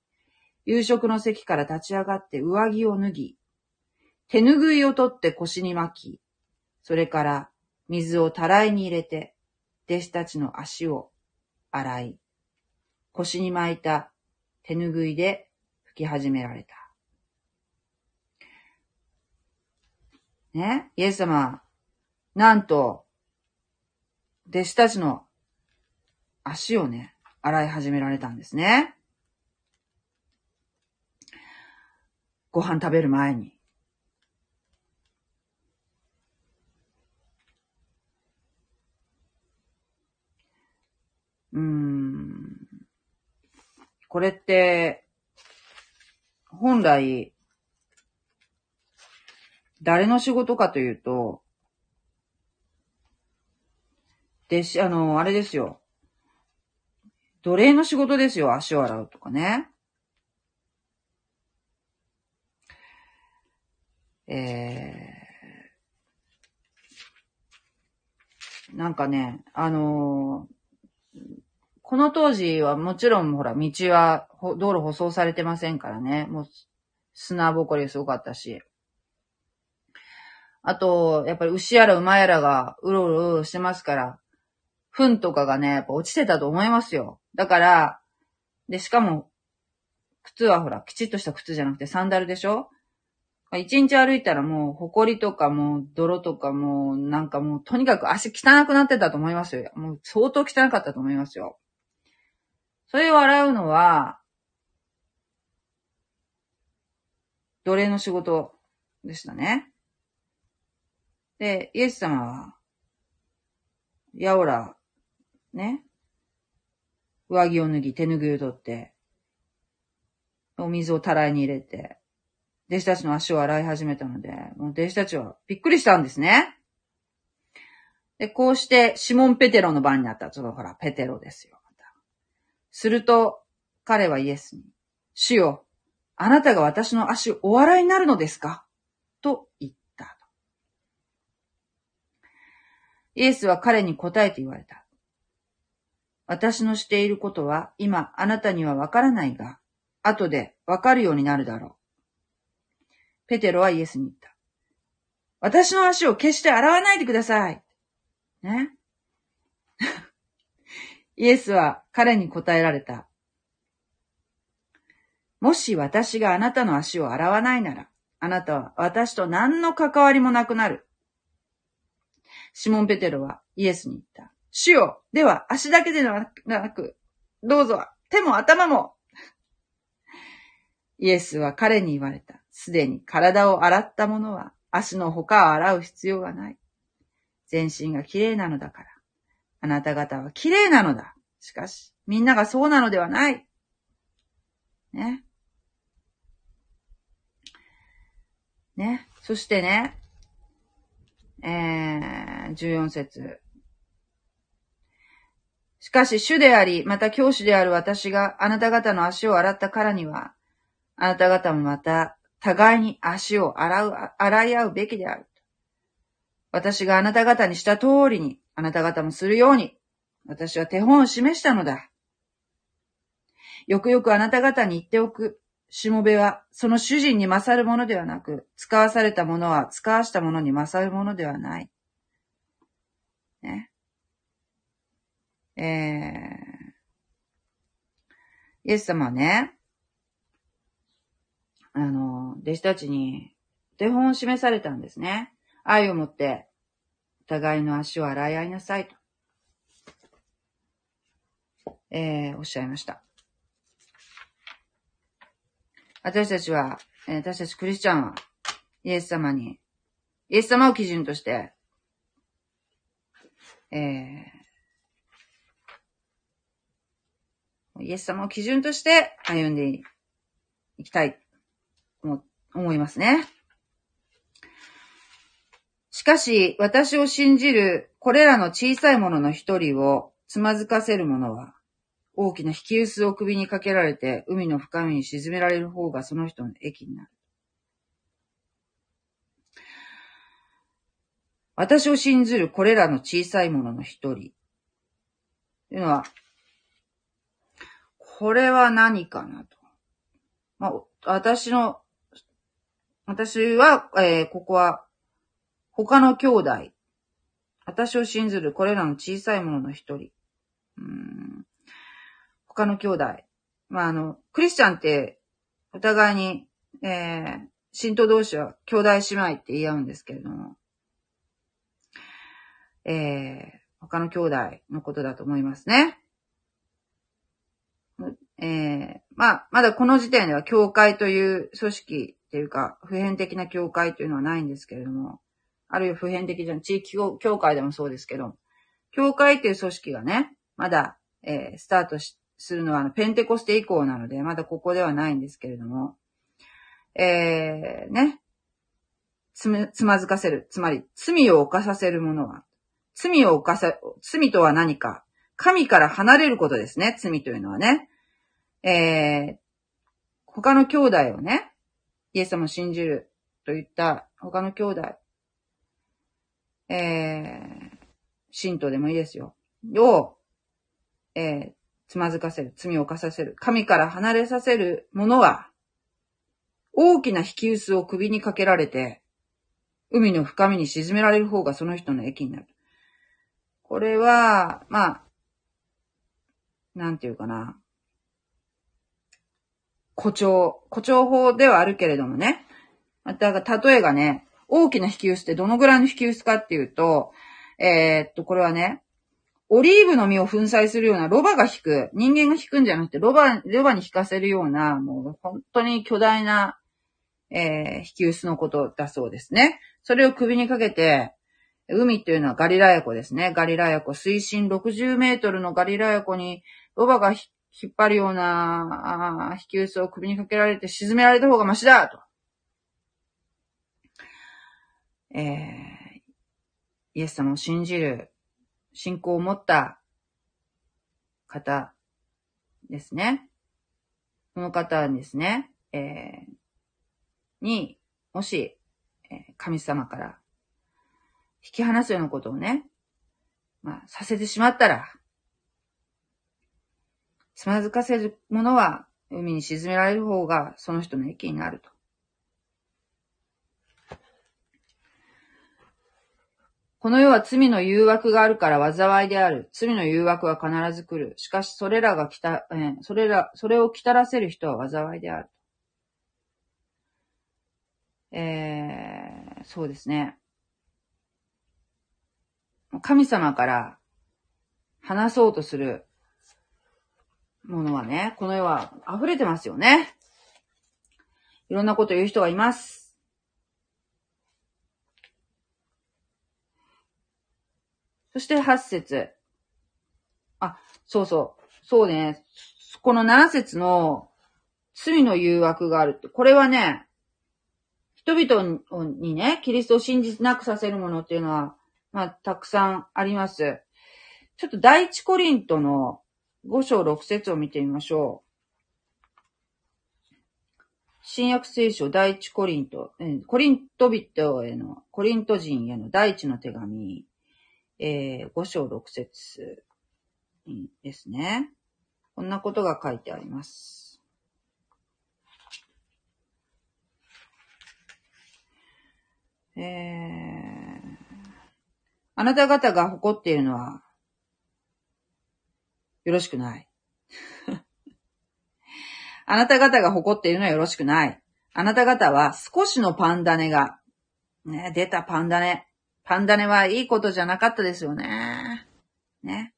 夕食の席から立ち上がって上着を脱ぎ、手ぬぐいを取って腰に巻き、それから水をたらいに入れて、弟子たちの足を洗い、腰に巻いた手ぬぐいで拭き始められた。ね、イエス様、なんと、弟子たちの足をね、洗い始められたんですね。ご飯食べる前に。うーん。これって、本来、誰の仕事かというと、でし、あの、あれですよ。奴隷の仕事ですよ、足を洗うとかね。えー、なんかね、あのーこの当時はもちろんほら、道は道路舗装されてませんからね。もう砂ぼこりすごかったし。あと、やっぱり牛やら馬やらがうろうろしてますから、糞とかがね、やっぱ落ちてたと思いますよ。だから、で、しかも、靴はほら、きちっとした靴じゃなくてサンダルでしょ？一日歩いたらもう、埃とかもう、泥とかもう、なんかもう、とにかく足汚くなってたと思いますよ。もう、相当汚かったと思いますよ。それを洗うのは、奴隷の仕事でしたね。で、イエス様は、やおら、ね、上着を脱ぎ、手拭いを取って、お水をたらいに入れて、弟子たちの足を洗い始めたので、もう弟子たちはびっくりしたんですね。で、こうして、シモン・ペテロの番になった。ちょっとほら、ペテロですよ。すると、彼はイエスに、主よ、あなたが私の足をお笑いになるのですか？と言った。イエスは彼に答えて言われた。私のしていることは今あなたにはわからないが、後でわかるようになるだろう。ペテロはイエスに言った。私の足を決して洗わないでください。ね。イエスは彼に答えられた。もし私があなたの足を洗わないなら、あなたは私と何の関わりもなくなる。シモン・ペテロはイエスに言った。主よでは足だけではなく、どうぞ手も頭も。イエスは彼に言われた。すでに体を洗った者は足の他を洗う必要がない。全身が綺麗なのだから。あなた方は綺麗なのだ。しかし、みんながそうなのではない。ね。ね。そしてね、えー、14節しかし主であり、また教師である私があなた方の足を洗ったからには、あなた方もまた互いに足を洗う、洗い合うべきである。私があなた方にした通りに、あなた方もするように、私は手本を示したのだ。よくよくあなた方に言っておく。しもべは、その主人に勝るものではなく、使わされたものは使わしたものに勝るものではない。ね。えー、イエス様はね、あの、弟子たちに手本を示されたんですね。愛を持って、互いの足を洗い合いなさいと。えー、おっしゃいました。私たちは、えー、私たちクリスチャンは、イエス様に、イエス様を基準として、えー、イエス様を基準として歩んでいきたい、思いますね。しかし、私を信じるこれらの小さいものの一人をつまずかせる者は、大きな引き薄を首にかけられて、海の深みに沈められる方がその人の益になる。私を信ずるこれらの小さいものの一人。というのは、これは何かなと。まあ、私の、私は、えー、ここは、他の兄弟。私を信ずるこれらの小さいものの一人。うん他の兄弟。まあ、あの、クリスチャンって、お互いに、えー、信徒同士は兄弟姉妹って言い合うんですけれども、えー、他の兄弟のことだと思いますね。えー、まあ、まだこの時点では教会という組織っていうか、普遍的な教会というのはないんですけれども、あるいは普遍的じゃん、地域教会でもそうですけど、教会っていう組織がね、まだ、えー、スタートしするのは、あの、ペンテコステ以降なので、まだここではないんですけれども、えー、ね。つむ、つまずかせる。つまり、罪を犯させるものは、罪を犯さ、罪とは何か神から離れることですね。罪というのはね。えー、他の兄弟をね、イエス様を信じるといった他の兄弟、えー、信徒でもいいですよ。を、えー、つまずかせる、罪を犯させる、神から離れさせるものは、大きな引き薄を首にかけられて、海の深みに沈められる方がその人の益になる。これは、まあ、なんていうかな。誇張、誇張法ではあるけれどもね。また、例えがね、大きな引き薄ってどのぐらいの引き薄かっていうと、えー、っと、これはね、オリーブの実を粉砕するようなロバが引く、人間が引くんじゃなくて、ロバ、ロバに引かせるような、もう本当に巨大な、えー、引き薄のことだそうですね。それを首にかけて、海っていうのはガリラヤ湖ですね。ガリラヤ湖。水深60メートルのガリラヤ湖に、ロバが引っ張るような、あ引き薄を首にかけられて沈められた方がマシだと。えー、イエス様を信じる信仰を持った方ですね。その方ですね、えー、に、もし、え、神様から引き離すようなことをね、まあ、させてしまったら、つまずかせるものは海に沈められる方がその人の益になると。この世は罪の誘惑があるから災いである。罪の誘惑は必ず来る。しかし、それらが来た、えー、それら、それを来たらせる人は災いである。えー、そうですね。神様から話そうとするものはね、この世は溢れてますよね。いろんなこと言う人がいます。そして8節あ、そうそう。そうね。この7節の罪の誘惑があるって、これはね、人々にね、キリストを信じなくさせるものっていうのは、まあ、たくさんあります。ちょっと第一コリントの5章6節を見てみましょう。新約聖書第一コリント、コリント人への、コリント人への第一の手紙えー、5章6節ですね。こんなことが書いてあります。えー、あなた方が誇っているのは、よろしくない。あなた方が誇っているのはよろしくない。あなた方は少しのパンダネが、ね、出たパンダネ。パンダネはいいことじゃなかったですよね。ね。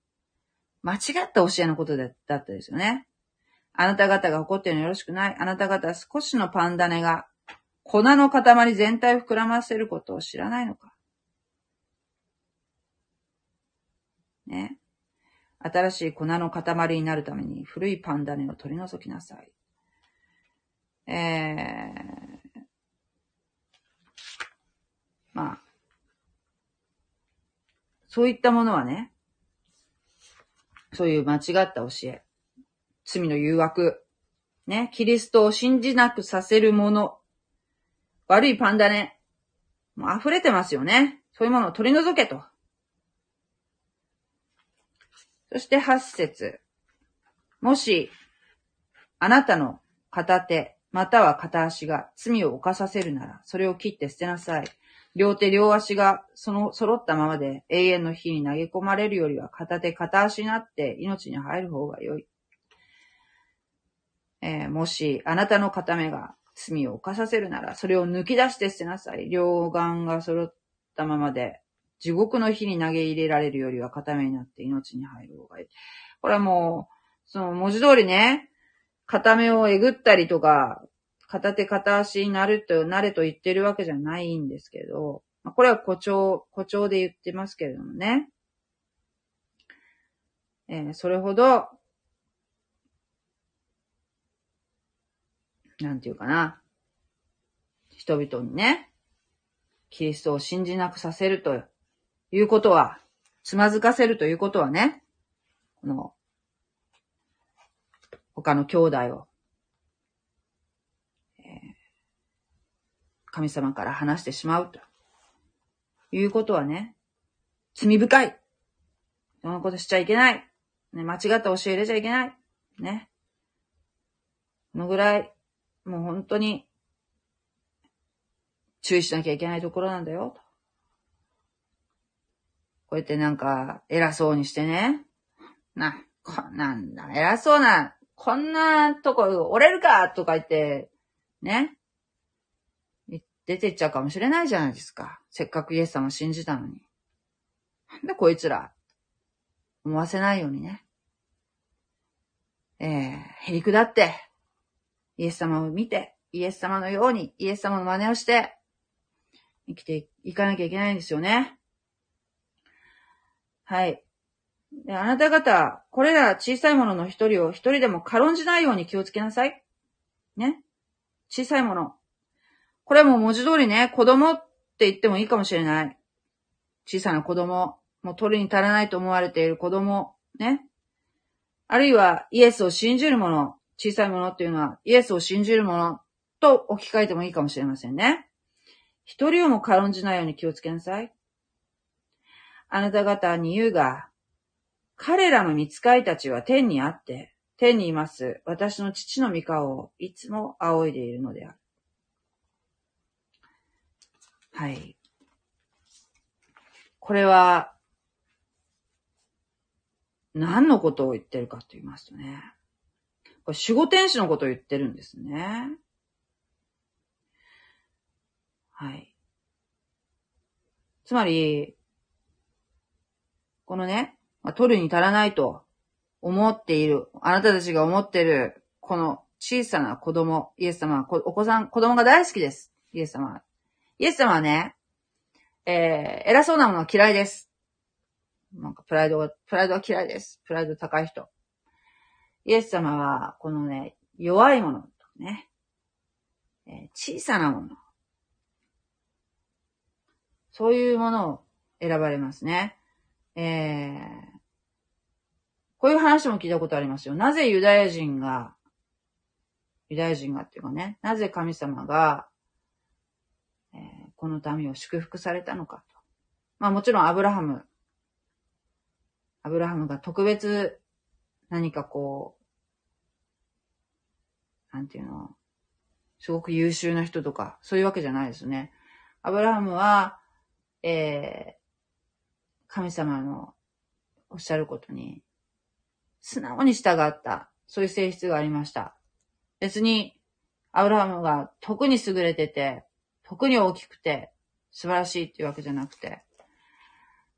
間違った教えのことだったですよね。あなた方が怒ってるのよろしくない。あなた方は少しのパンダネが粉の塊全体を膨らませることを知らないのか。ね。新しい粉の塊になるために古いパンダネを取り除きなさい。えー、まあ、そういったものはね、そういう間違った教え、罪の誘惑、ね、キリストを信じなくさせるもの、悪いパンダネ、もう溢れてますよね。そういうものを取り除けと。そして8節もし、あなたの片手、または片足が罪を犯させるなら、それを切って捨てなさい。両手両足がその揃ったままで永遠の火に投げ込まれるよりは片手片足になって命に入る方が良い。えー、もしあなたの片目が罪を犯させるなら、それを抜き出して捨てなさい。両眼が揃ったままで地獄の火に投げ入れられるよりは片目になって命に入る方がいい。これはもう、その文字通りね、片目をえぐったりとか、片手片足になると、なれと言ってるわけじゃないんですけど、これは誇張、誇張で言ってますけれどもね。えー、それほど、なんていうかな。人々にね、キリストを信じなくさせるということは、つまずかせるということはね、この、他の兄弟を神様から話してしまうということはね、罪深い。そのことしちゃいけない。ね、間違った教え入れちゃいけない。ね。このぐらい、もう本当に、注意しなきゃいけないところなんだよ。こうやってなんか、偉そうにしてね。な、こなんだ、偉そうな、こんなとこ折れるかとか言って、ね。出てっちゃうかもしれないじゃないですか。せっかくイエス様を信じたのに。なんでこいつら、思わせないようにね。えー、へりくだって、イエス様を見て、イエス様のように、イエス様の真似をして、生きていかなきゃいけないんですよね。はい。であなた方、これら小さいものの一人を一人でも軽んじないように気をつけなさい。ね。小さいもの。これも文字通りね、子供って言ってもいいかもしれない。小さな子供、もう取るに足らないと思われている子供、ね。あるいはイエスを信じるもの、小さいものっていうのはイエスを信じるものと置き換えてもいいかもしれませんね。一人をも軽んじないように気をつけなさい。あなた方に言うが、彼らの見つかいたちは天にあって、天にいます私の父の御顔をいつも仰いでいるのである。はい。これは、何のことを言ってるかと言いますとね。これ守護天使のことを言ってるんですね。はい。つまり、このね、取るに足らないと思っている、あなたたちが思っている、この小さな子供、イエス様は、お子さん、子供が大好きです。イエス様は。イエス様はね、えー、偉そうなものは嫌いです。なんかプライドが、プライドは嫌いです。プライド高い人。イエス様は、このね、弱いものとね、えー、小さなもの。そういうものを選ばれますね。えー、こういう話も聞いたことありますよ。なぜユダヤ人が、ユダヤ人がっていうかね、なぜ神様が、この民を祝福されたのかと。まあもちろんアブラハム、アブラハムが特別何かこう、なんていうの、すごく優秀な人とか、そういうわけじゃないですね。アブラハムは、えー、神様のおっしゃることに、素直に従った、そういう性質がありました。別に、アブラハムが特に優れてて、特に大きくて、素晴らしいっていうわけじゃなくて、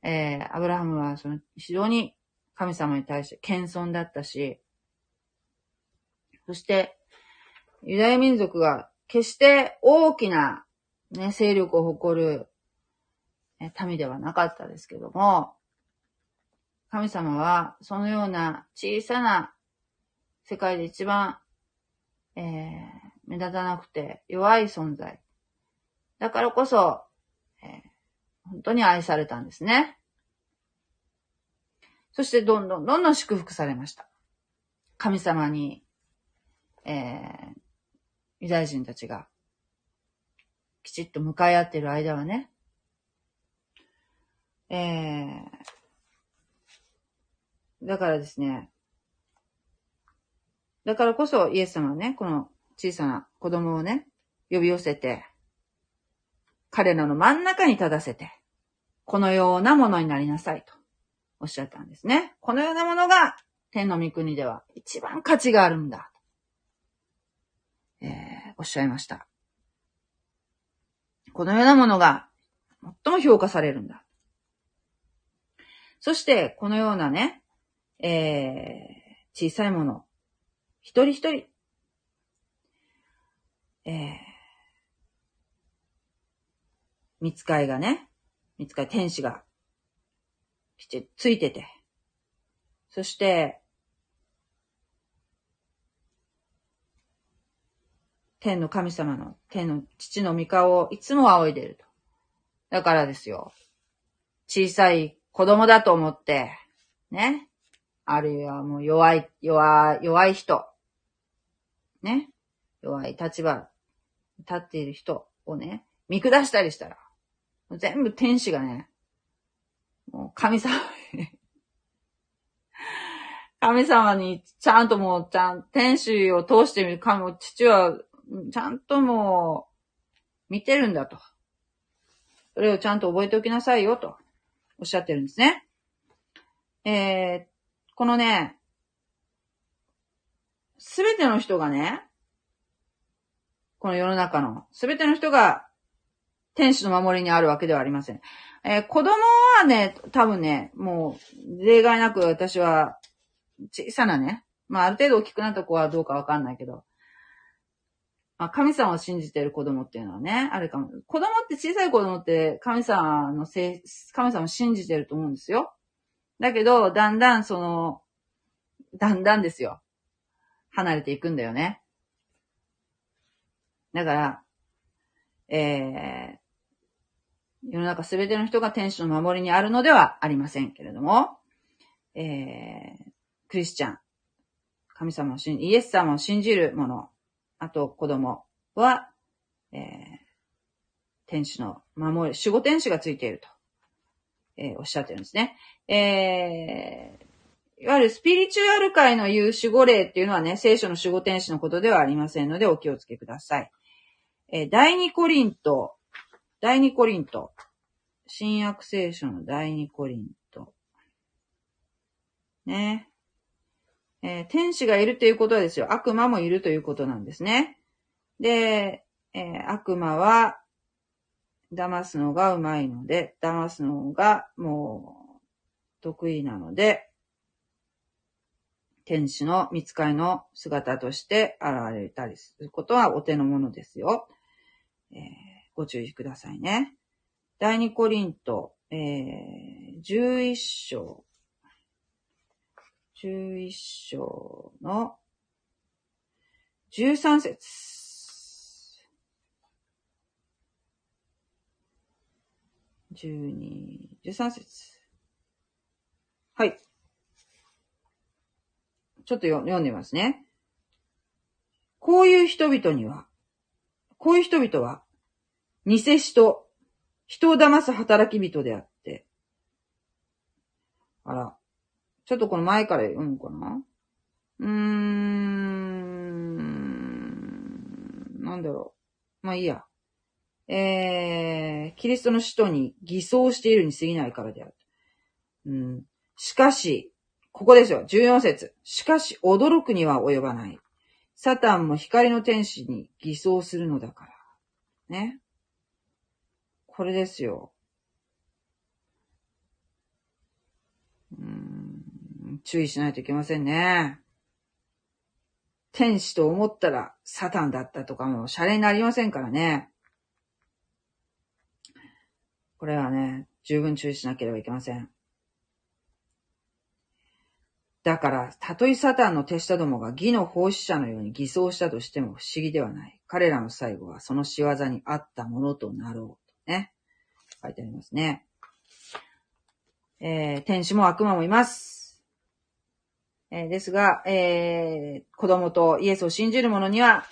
えー、アブラハムはその非常に神様に対して謙遜だったし、そして、ユダヤ民族が決して大きな、ね、勢力を誇る、民ではなかったですけども、神様はそのような小さな世界で一番、えー、目立たなくて弱い存在。だからこそ、えー、本当に愛されたんですね。そしてどんどんどんどん祝福されました。神様に、えー、ユダヤ人たちがきちっと向かい合っている間はね、えー、だからですね、だからこそイエス様はね、この小さな子供をね、呼び寄せて、彼らの真ん中に立たせて、このようなものになりなさいと。おっしゃったんですね。このようなものが天の御国では一番価値があるんだ。えー、おっしゃいました。このようなものが最も評価されるんだ。そして、このようなね、えー、小さいもの、一人一人、えー、見つかいがね、見つかい天使がきちついてて、そして、天の神様の、天の父の御顔をいつも仰いでると。だからですよ。小さい子供だと思って、ね。あるいはもう弱い、弱い、弱い人。ね。弱い立場、立っている人をね、見下したりしたら、全部天使がね、もう神様に神様にちゃんともう、ちゃん、天使を通してみる神も父は、ちゃんともう、見てるんだと。それをちゃんと覚えておきなさいよと、おっしゃってるんですね。えー、このね、すべての人がね、この世の中のすべての人が天使の守りにあるわけではありません。えー、子供はね、多分ね、もう、例外なく私は、小さなね、まあある程度大きくなった子はどうかわかんないけど、まあ神様を信じてる子供っていうのはね、あるかも。子供って小さい子供って神様のせい、神様を信じてると思うんですよ。だけど、だんだんその、だんだんですよ。離れていくんだよね。だから、え世の中すべての人が天使の守りにあるのではありませんけれども、えー、クリスチャン、神様を信じ、イエス様を信じる者、あと子供は、えー、天使の守り、守護天使がついていると、えー、おっしゃってるんですね。えー、いわゆるスピリチュアル界の言う守護霊っていうのはね、聖書の守護天使のことではありませんのでお気をつけください。えー、第二コリント第二コリント。新約聖書の第二コリント。ね。えー、天使がいるということはですよ。悪魔もいるということなんですね。で、えー、悪魔は、騙すのがうまいので、騙すのがもう得意なので、天使の見つかりの姿として現れたりすることはお手の物ですよ。えーご注意くださいね。第二コリント、えー、11章、11章の13節12、13節はい。ちょっと読んでみますね。こういう人々には、こういう人々は、偽使と、人を騙す働き人であって。あら。ちょっとこの前から読むかな？うーん。なんだろう。まあいいや。えー、キリストの使徒に偽装しているに過ぎないからである。うん。しかし、ここですよ、14節。しかし、驚くには及ばない。サタンも光の天使に偽装するのだから。ね。これですよ。うん、注意しないといけませんね。天使と思ったらサタンだったとかもシャレになりませんからね。これはね、十分注意しなければいけません。だから、たとえサタンの手下どもが義の奉仕者のように偽装したとしても不思議ではない。彼らの最後はその仕業にあったものとなろう。ね。書いてありますね。えー、天使も悪魔もいます。えーですが、えー、子供とイエスを信じる者には、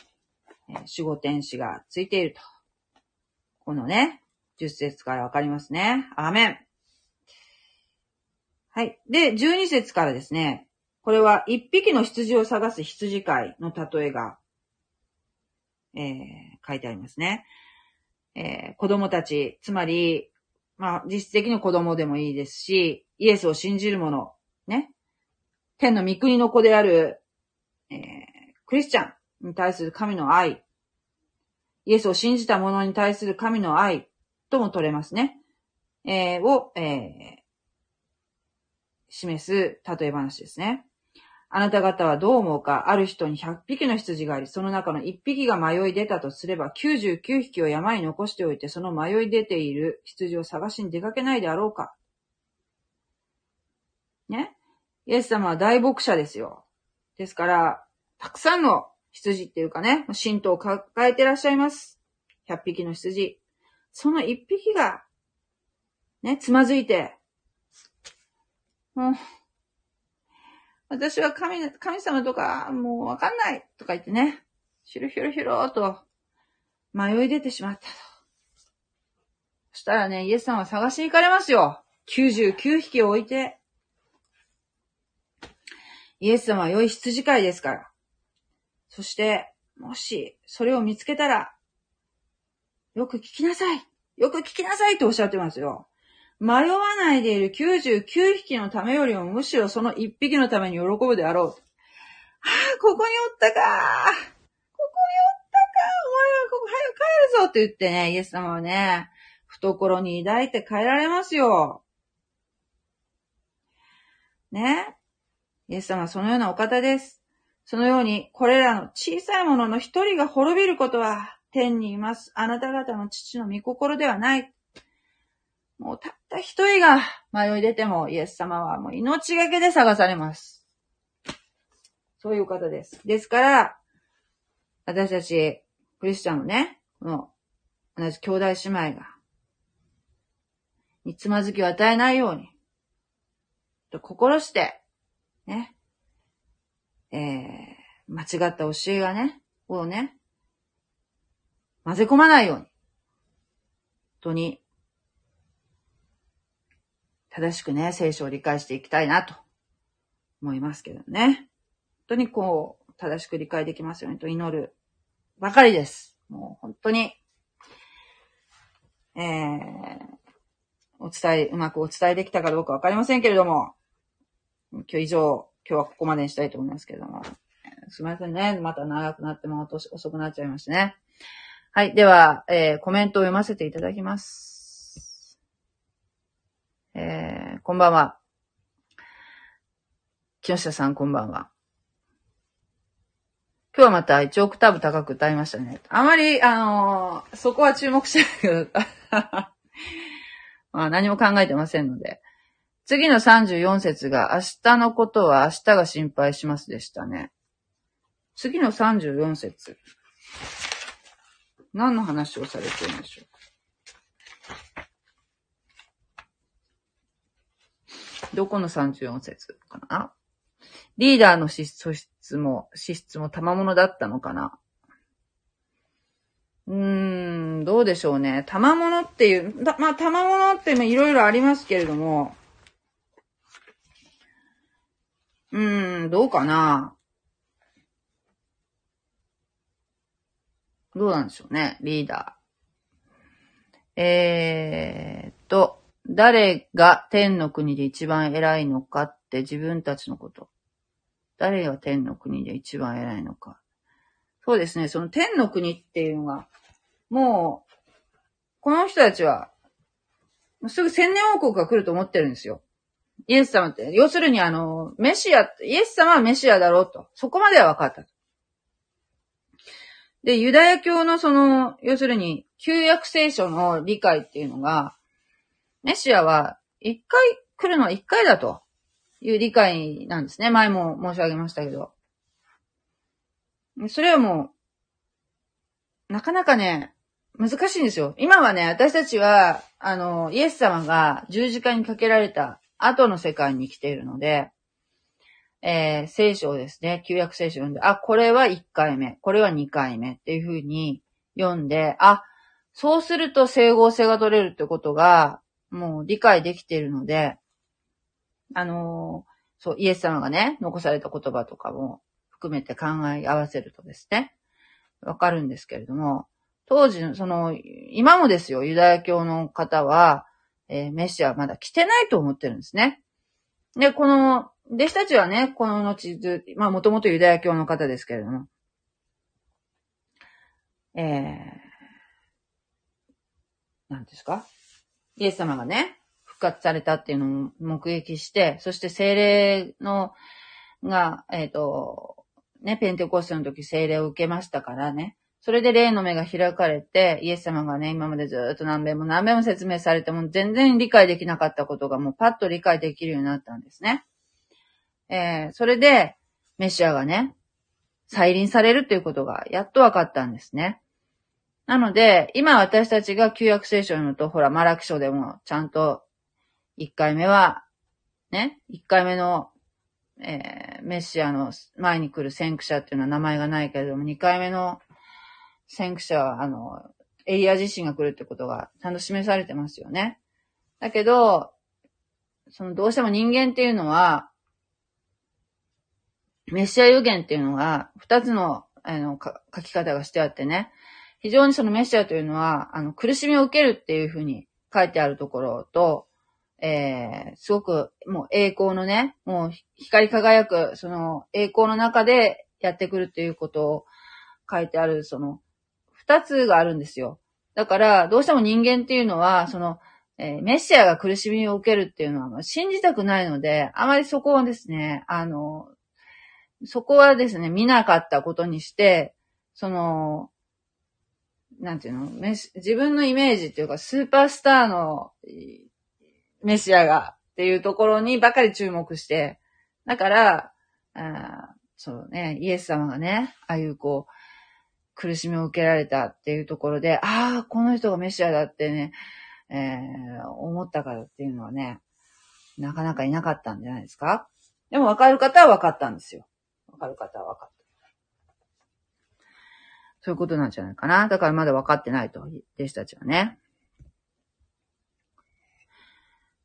え守護天使がついていると。このね、10節からわかりますね。アーメン。はい。で、12節からですね、これは一匹の羊を探す羊飼いの例えが、えー書いてありますね。えー子供たち、つまり、まあ、実質的に子供でもいいですし、イエスを信じる者、ね。天の御国の子である、えークリスチャンに対する神の愛、イエスを信じた者に対する神の愛とも取れますね。えーを、えー示す例え話ですね。あなた方はどう思うか？ある人に100匹の羊があり、その中の1匹が迷い出たとすれば、99匹を山に残しておいて、その迷い出ている羊を探しに出かけないであろうか？ね？イエス様は大牧者ですよ。ですから、たくさんの羊っていうかね、神道を抱えてらっしゃいます。100匹の羊。その1匹が、ね、つまずいて、もう、私は神、神様とか、もうわかんないとか言ってね、ひろひろひろと迷い出てしまったと。そしたらね、イエス様は探しに行かれますよ。99匹を置いて。イエス様は良い羊飼いですから。そして、もし、それを見つけたら、よく聞きなさい。よく聞きなさいとおっしゃってますよ。迷わないでいる99匹のためよりもむしろその1匹のために喜ぶであろう。はあ、ここにおったか。ここにおったか。お前はここ早く帰るぞって言ってね、イエス様はね、懐に抱いて帰られますよ。ね。イエス様はそのようなお方です。そのように、これらの小さいものの一人が滅びることは、天にいます。あなた方の父の御心ではない。もうたった一人が迷い出ても、イエス様はもう命がけで探されます。そういう方です。ですから、私たち、クリスチャンのね、この、同じ兄弟姉妹が、につまずきを与えないように、と心して、ね、えー、間違った教えがね、をね、混ぜ込まないように、本当に、正しくね、聖書を理解していきたいなと思いますけどね。本当にこう、正しく理解できますようにと祈るばかりです。もう本当に、えー、お伝え、うまくお伝えできたかどうかわかりませんけれども、今日以上、今日はここまでにしたいと思いますけれども、すみませんね。また長くなっても遅くなっちゃいましたね。はい。では、えー、コメントを読ませていただきます。えー、こんばんは。木下さん、こんばんは。今日はまた1オクターブ高く歌いましたね。あまり、あのーそこは注目しないけど、まあ何も考えてませんので。次の34節が、明日のことは明日が心配しますでしたね。次の34節。何の話をされてるんでしょう？どこの34節かな？リーダーの資質も、資質も賜物だったのかな？うーん、どうでしょうね。賜物っていう、たまあ、賜物っていろいろありますけれども、うーん、どうかな？どうなんでしょうね、リーダー。えーっと、誰が天の国で一番偉いのかって自分たちのこと。誰が天の国で一番偉いのか。そうですね、その天の国っていうのが、もう、この人たちは、すぐ千年王国が来ると思ってるんですよ。イエス様って、要するにあの、メシア、イエス様はメシアだろうと。そこまでは分かった。で、ユダヤ教のその、要するに、旧約聖書の理解っていうのが、メシアは一回来るのは一回だという理解なんですね。前も申し上げましたけど。それはもう、なかなかね、難しいんですよ。今はね、私たちは、あの、イエス様が十字架にかけられた後の世界に来ているので、えー、聖書をですね、旧約聖書を読んで、あ、これは1回目、これは2回目っていうふうに読んで、あ、そうすると整合性が取れるってことが、もう理解できているので、あのー、そう、イエス様がね、残された言葉とかも含めて考え合わせるとですね、わかるんですけれども、当時の、その、今もですよ、ユダヤ教の方は、えー、メシアはまだ来てないと思ってるんですね。で、この、弟子たちはね、この後ず、まあもともとユダヤ教の方ですけれども、えー、なんですか？イエス様がね、復活されたっていうのを目撃して、そして精霊の、が、えっ、ー、と、ね、ペンテコステの時精霊を受けましたからね。それで霊の目が開かれて、イエス様がね、今までずっと何遍も何遍も説明されても全然理解できなかったことがもうパッと理解できるようになったんですね。えー、それで、メシアがね、再臨されるということがやっと分かったんですね。なので、今私たちが旧約聖書を読むと、ほら、マラキ書でもちゃんと、1回目は、ね、1回目の、えー、メシアの前に来る先駆者っていうのは名前がないけれども、2回目の先駆者は、あの、エリア自身が来るってことがちゃんと示されてますよね。だけど、そのどうしても人間っていうのは、メシア予言っていうのが、二つの、あの、書き方がしてあってね、非常にそのメシアというのは、あの、苦しみを受けるっていうふうに書いてあるところと、えー、すごく、もう栄光のね、もう光り輝く、その栄光の中でやってくるっていうことを書いてある、その、二つがあるんですよ。だから、どうしても人間っていうのは、その、えー、メシアが苦しみを受けるっていうのは信じたくないので、あまりそこをですね、あの、そこはですね、見なかったことにして、その、なんていうの、自分のイメージっていうか、スーパースターのメシアがっていうところにばかり注目して、だから、あそうね、イエス様がね、ああいうこう、苦しみを受けられたっていうところで、ああ、この人がメシアだってね、えー、思ったからっていうのはね、なかなかいなかったんじゃないですか？でも分かる方は分かったんですよ。分かる方は分かった。そういうことなんじゃないかな。だからまだ分かってないと、弟子たちはね。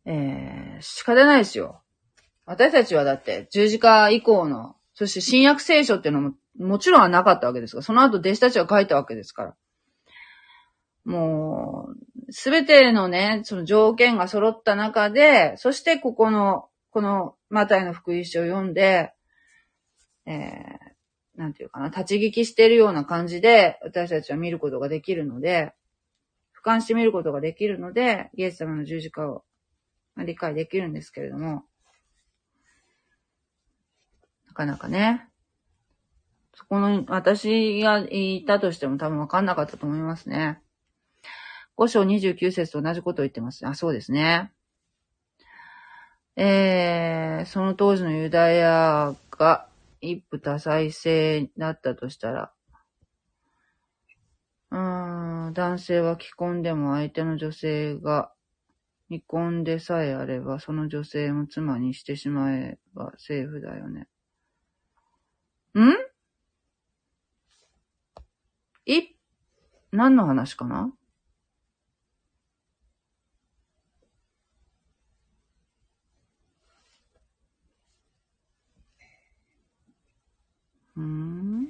えー、仕方ないですよ。私たちはだって十字架以降の、そして新約聖書っていうのももちろんはなかったわけですが、その後弟子たちは書いたわけですから。もう、すべてのね、その条件が揃った中で、そしてここの、このマタイの福音書を読んで、えー、なんていうかな、立ち聞きしてるような感じで、私たちは見ることができるので、俯瞰して見ることができるので、イエス様の十字架を理解できるんですけれども、なかなかね、そこの、私がいたとしても多分わかんなかったと思いますね。5章29節と同じことを言ってます。あ、そうですね。えー、その当時のユダヤが一夫多妻制だったとしたら、うん、男性は既婚でも相手の女性が未婚でさえあれば、その女性も妻にしてしまえばセーフだよね。ん？い、何の話かな？うん。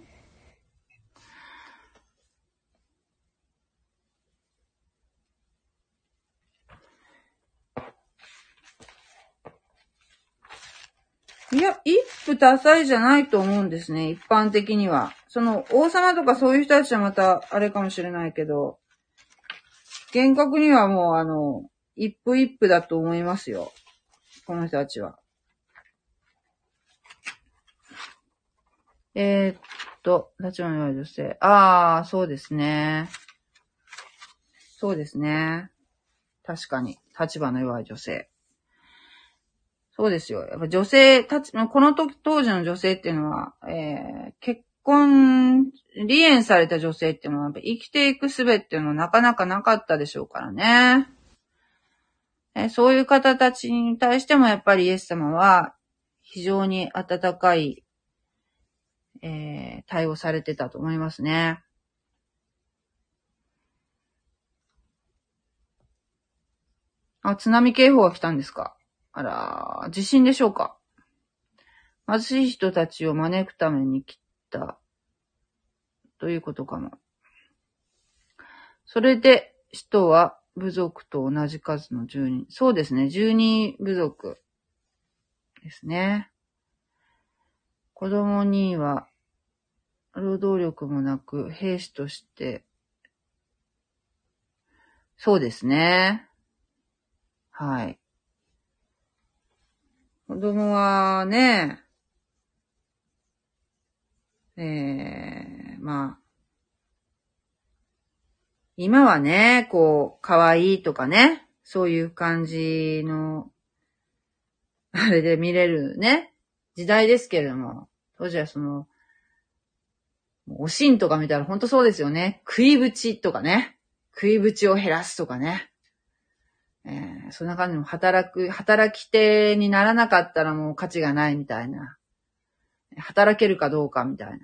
いや、一夫多妻じゃないと思うんですね、一般的には。その、王様とかそういう人たちはまた、あれかもしれないけど、厳格にはもう、あの、一夫一夫だと思いますよ。この人たちは。えー、っと、立場の弱い女性。ああ、そうですね。そうですね。確かに。立場の弱い女性。そうですよ。やっぱ女性、たち、この時、当時の女性っていうのは、えー、結婚、離縁された女性っていうのは、やっぱ生きていく術っていうのはなかなかなかったでしょうからね。え、そういう方たちに対してもやっぱりイエス様は非常に温かい、えー、対応されてたと思いますね。あ、津波警報が来たんですか？あら、地震でしょうか？貧しい人たちを招くために来た、ということかも。それで、人は部族と同じ数の十人。そうですね、十二部族ですね。子供には、労働力もなく、兵士として、そうですね。はい。子供はね、ええー、まあ、今はね、こう、可愛いとかね、そういう感じの、あれで見れるね、時代ですけれども、当時はその、おしんとか見たらほんとそうですよね。食いぶちとかね。食いぶちを減らすとかね。えー、そんな感じの働く、働き手にならなかったらもう価値がないみたいな。働けるかどうかみたい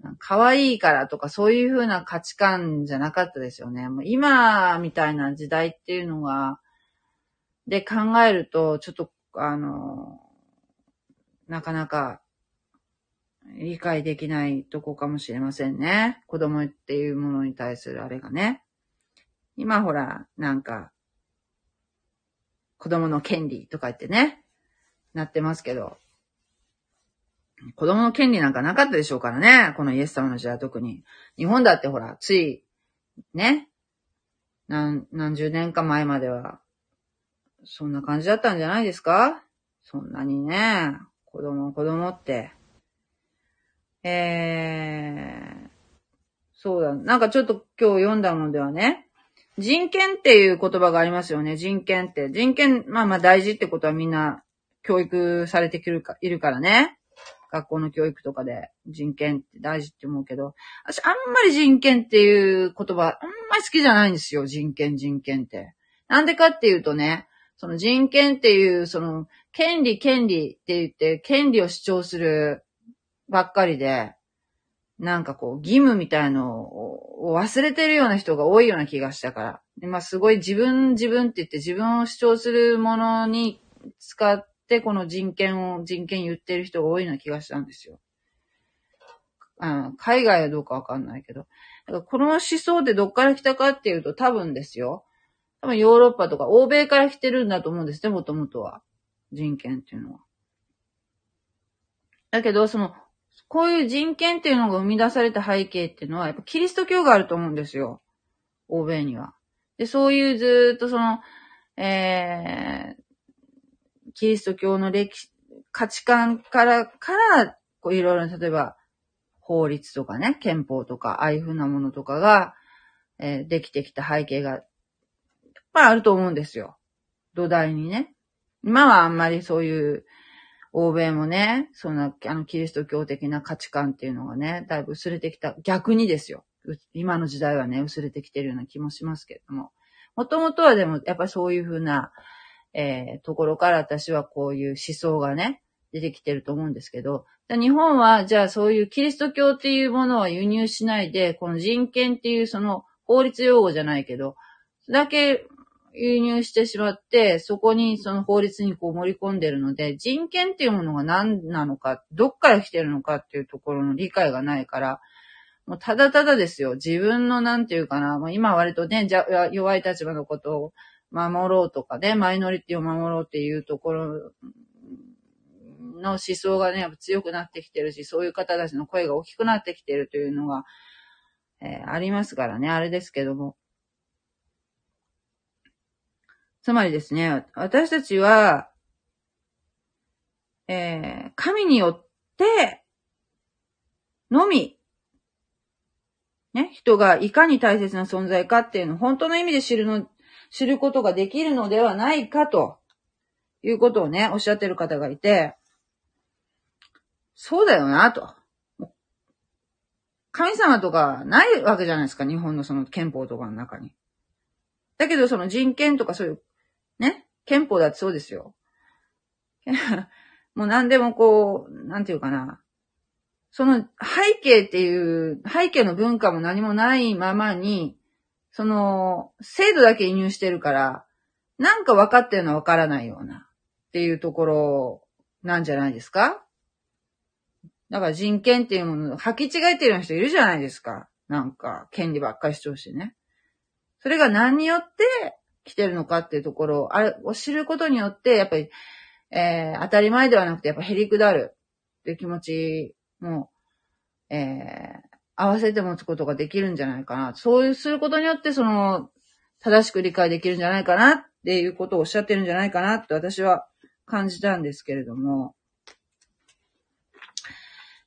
な。可愛いからとかそういう風な価値観じゃなかったですよね。もう今みたいな時代っていうのが、で考えると、ちょっと、あの、なかなか理解できないとこかもしれませんね。子供っていうものに対するあれがね。今ほら、なんか、子供の権利とか言ってね、なってますけど、子供の権利なんかなかったでしょうからね、このイエス様の時代特に。日本だってほら、つい、ね、何、何十年か前までは、そんな感じだったんじゃないですか？そんなにね、子供、子供って。えー、そうだ。なんかちょっと今日読んだのではね、人権っていう言葉がありますよね。人権って。人権、まあまあ大事ってことはみんな教育されてくるか、いるからね。学校の教育とかで人権って大事って思うけど、私あんまり人権っていう言葉、あんまり好きじゃないんですよ。人権、人権って。なんでかっていうとね、その人権っていう、その、権利、権利って言って、権利を主張するばっかりで、なんかこう、義務みたいのを忘れてるような人が多いような気がしたから。でまあ、すごい自分、自分って言って自分を主張するものに使って、この人権を、人権言ってる人が多いような気がしたんですよ。うん、海外はどうかわかんないけど。だからこの思想ってどっから来たかっていうと多分ですよ。多分ヨーロッパとか欧米から来てるんだと思うんですね、もともとは。人権っていうのは。だけど、そのこういう人権っていうのが生み出された背景っていうのは、やっぱキリスト教があると思うんですよ。欧米には。で、そういうずっとその、えー、キリスト教の歴史、価値観から、から、こういろいろ、例えば、法律とかね、憲法とか、ああいうふうなものとかが、えー、できてきた背景が、やっぱあると思うんですよ。土台にね。今はあんまりそういう、欧米もね、そんな、あの、キリスト教的な価値観っていうのがね、だいぶ薄れてきた。逆にですよ。今の時代はね、薄れてきてるような気もしますけれども。もともとはでも、やっぱそういうふうな、えー、ところから私はこういう思想がね、出てきてると思うんですけど、日本は、じゃあそういうキリスト教っていうものは輸入しないで、この人権っていうその法律用語じゃないけど、だけ輸入してしまって、そこにその法律にこう盛り込んでるので、人権っていうものが何なのか、どっから来てるのかっていうところの理解がないから、もうただただですよ。自分のなんていうかな、もう今割とね、じゃ弱い立場のことを守ろうとかね、マイノリティを守ろうっていうところの思想がね、やっぱ強くなってきてるし、そういう方たちの声が大きくなってきてるというのが、えー、ありますからね、あれですけども。つまりですね、私たちは、えー、神によって、のみ、ね、人がいかに大切な存在かっていうのを本当の意味で知るの、知ることができるのではないかということをね、おっしゃってる方がいて、そうだよな、と。神様とかないわけじゃないですか、日本のその憲法とかの中に。だけどその人権とかそういう、ね、憲法だってそうですよ。もう何でもこう、なんていうかな。その背景っていう、背景の文化も何もないままに、その、制度だけ移入してるから、なんか分かってるのは分からないような、っていうところなんじゃないですかだから人権っていうものを履き違えてるような人いるじゃないですか。なんか、権利ばっかり主張してね。それが何によって来てるのかっていうところを、あれを知ることによって、やっぱり、えー、当たり前ではなくて、やっぱへりくだるっていう気持ちも、えー、合わせて持つことができるんじゃないかな。そういうすることによって、その、正しく理解できるんじゃないかなっていうことをおっしゃってるんじゃないかなって私は感じたんですけれども、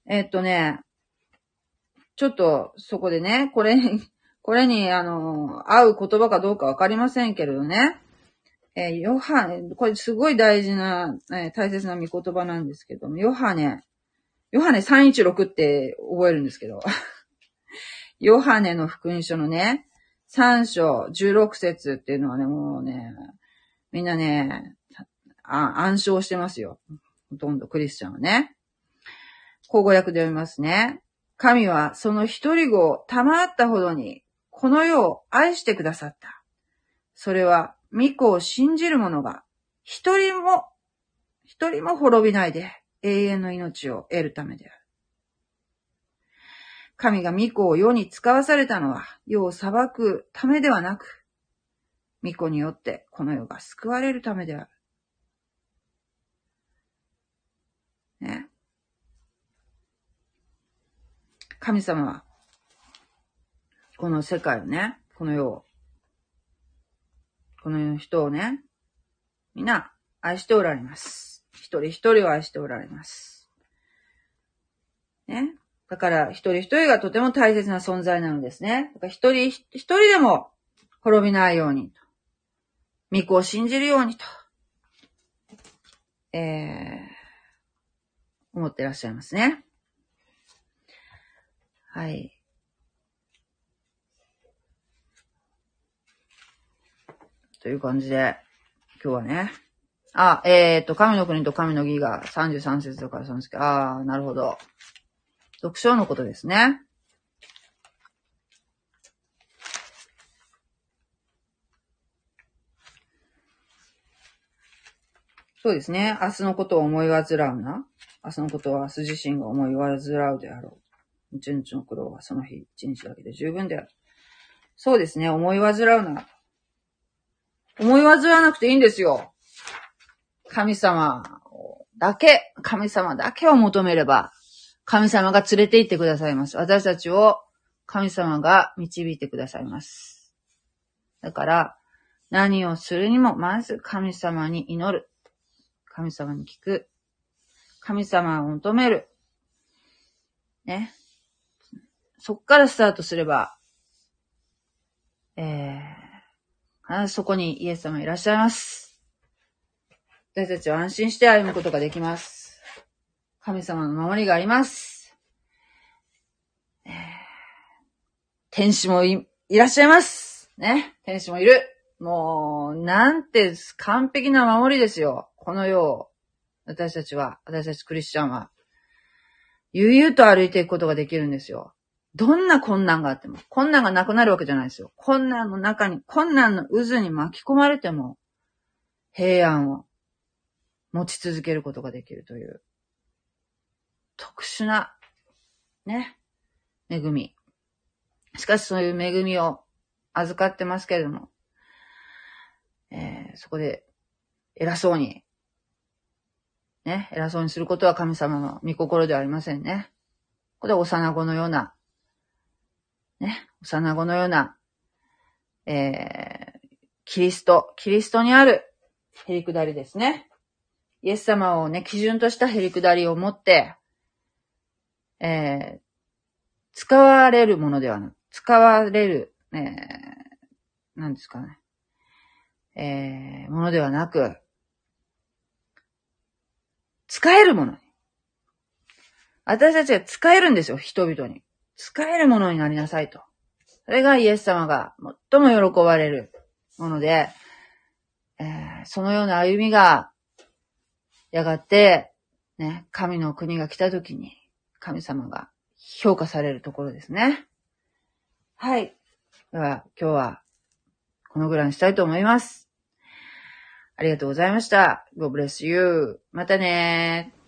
えっとね、ちょっとそこでね、これ、これに、あの、合う言葉かどうかわかりませんけれどね。えー、ヨハネ、これすごい大事な、えー、大切な見言葉なんですけども、ヨハネ、ヨハネ316って覚えるんですけど、ヨハネの福音書のね、3章16節っていうのはね、もうね、みんなね、暗唱してますよ。ほとんどクリスチャンはね。口語訳で読みますね。神はその一人子を賜ったほどに、この世を愛してくださった。それは、御子を信じる者が、一人も、一人も滅びないで、永遠の命を得るためである。神が御子を世に使わされたのは、世を裁くためではなく、御子によってこの世が救われるためである。ね。神様は、この世界をね、この世を、この世の人をね、皆愛しておられます。一人一人を愛しておられます。ね。だから、一人一人がとても大切な存在なのですね。だから一人一人でも滅びないように、御子を信じるようにと、えー、思ってらっしゃいますね。はい。という感じで、今日はね。あ、えっ、と、神の国と神の義が33節とか3節ああ、なるほど。読書のことですね。そうですね。明日のことを思い煩うな。明日のことは明日自身が思い煩うであろう。一日の苦労はその日一日だけで十分である。そうですね、思い煩うな。思い煩わなくていいんですよ。神様だけ、神様だけを求めれば、神様が連れて行ってくださいます。私たちを神様が導いてくださいます。だから、何をするにも、まず神様に祈る。神様に聞く。神様を求める。ね。そっからスタートすれば、えー、そこにイエス様いらっしゃいます。私たちは安心して歩むことができます。神様の守りがあります。天使も、いらっしゃいます。ね。天使もいる。もう、なんて完璧な守りですよ。この世を。私たちは、私たちクリスチャンは、悠々と歩いていくことができるんですよ。どんな困難があっても、困難がなくなるわけじゃないですよ。困難の中に、困難の渦に巻き込まれても、平安を持ち続けることができるという、特殊な、ね、恵み。しかしそういう恵みを預かってますけれども、えー、そこで偉そうに、ね、偉そうにすることは神様の御心ではありませんね。これは幼子のような、ね、幼子のような、えー、キリスト、キリストにあるへりくだりですね。イエス様をね、基準としたへりくだりを持って、えー、使われるものではなく、使われる、えー、何ですかね。えー、ものではなく、使えるもの。私たちが使えるんですよ、人々に。使えるものになりなさいと。それがイエス様が最も喜ばれるもので、えー、そのような歩みが、やがて、ね、神の国が来た時に、神様が評価されるところですね。はい。では、今日は、このぐらいにしたいと思います。ありがとうございました。God bless you. またねー。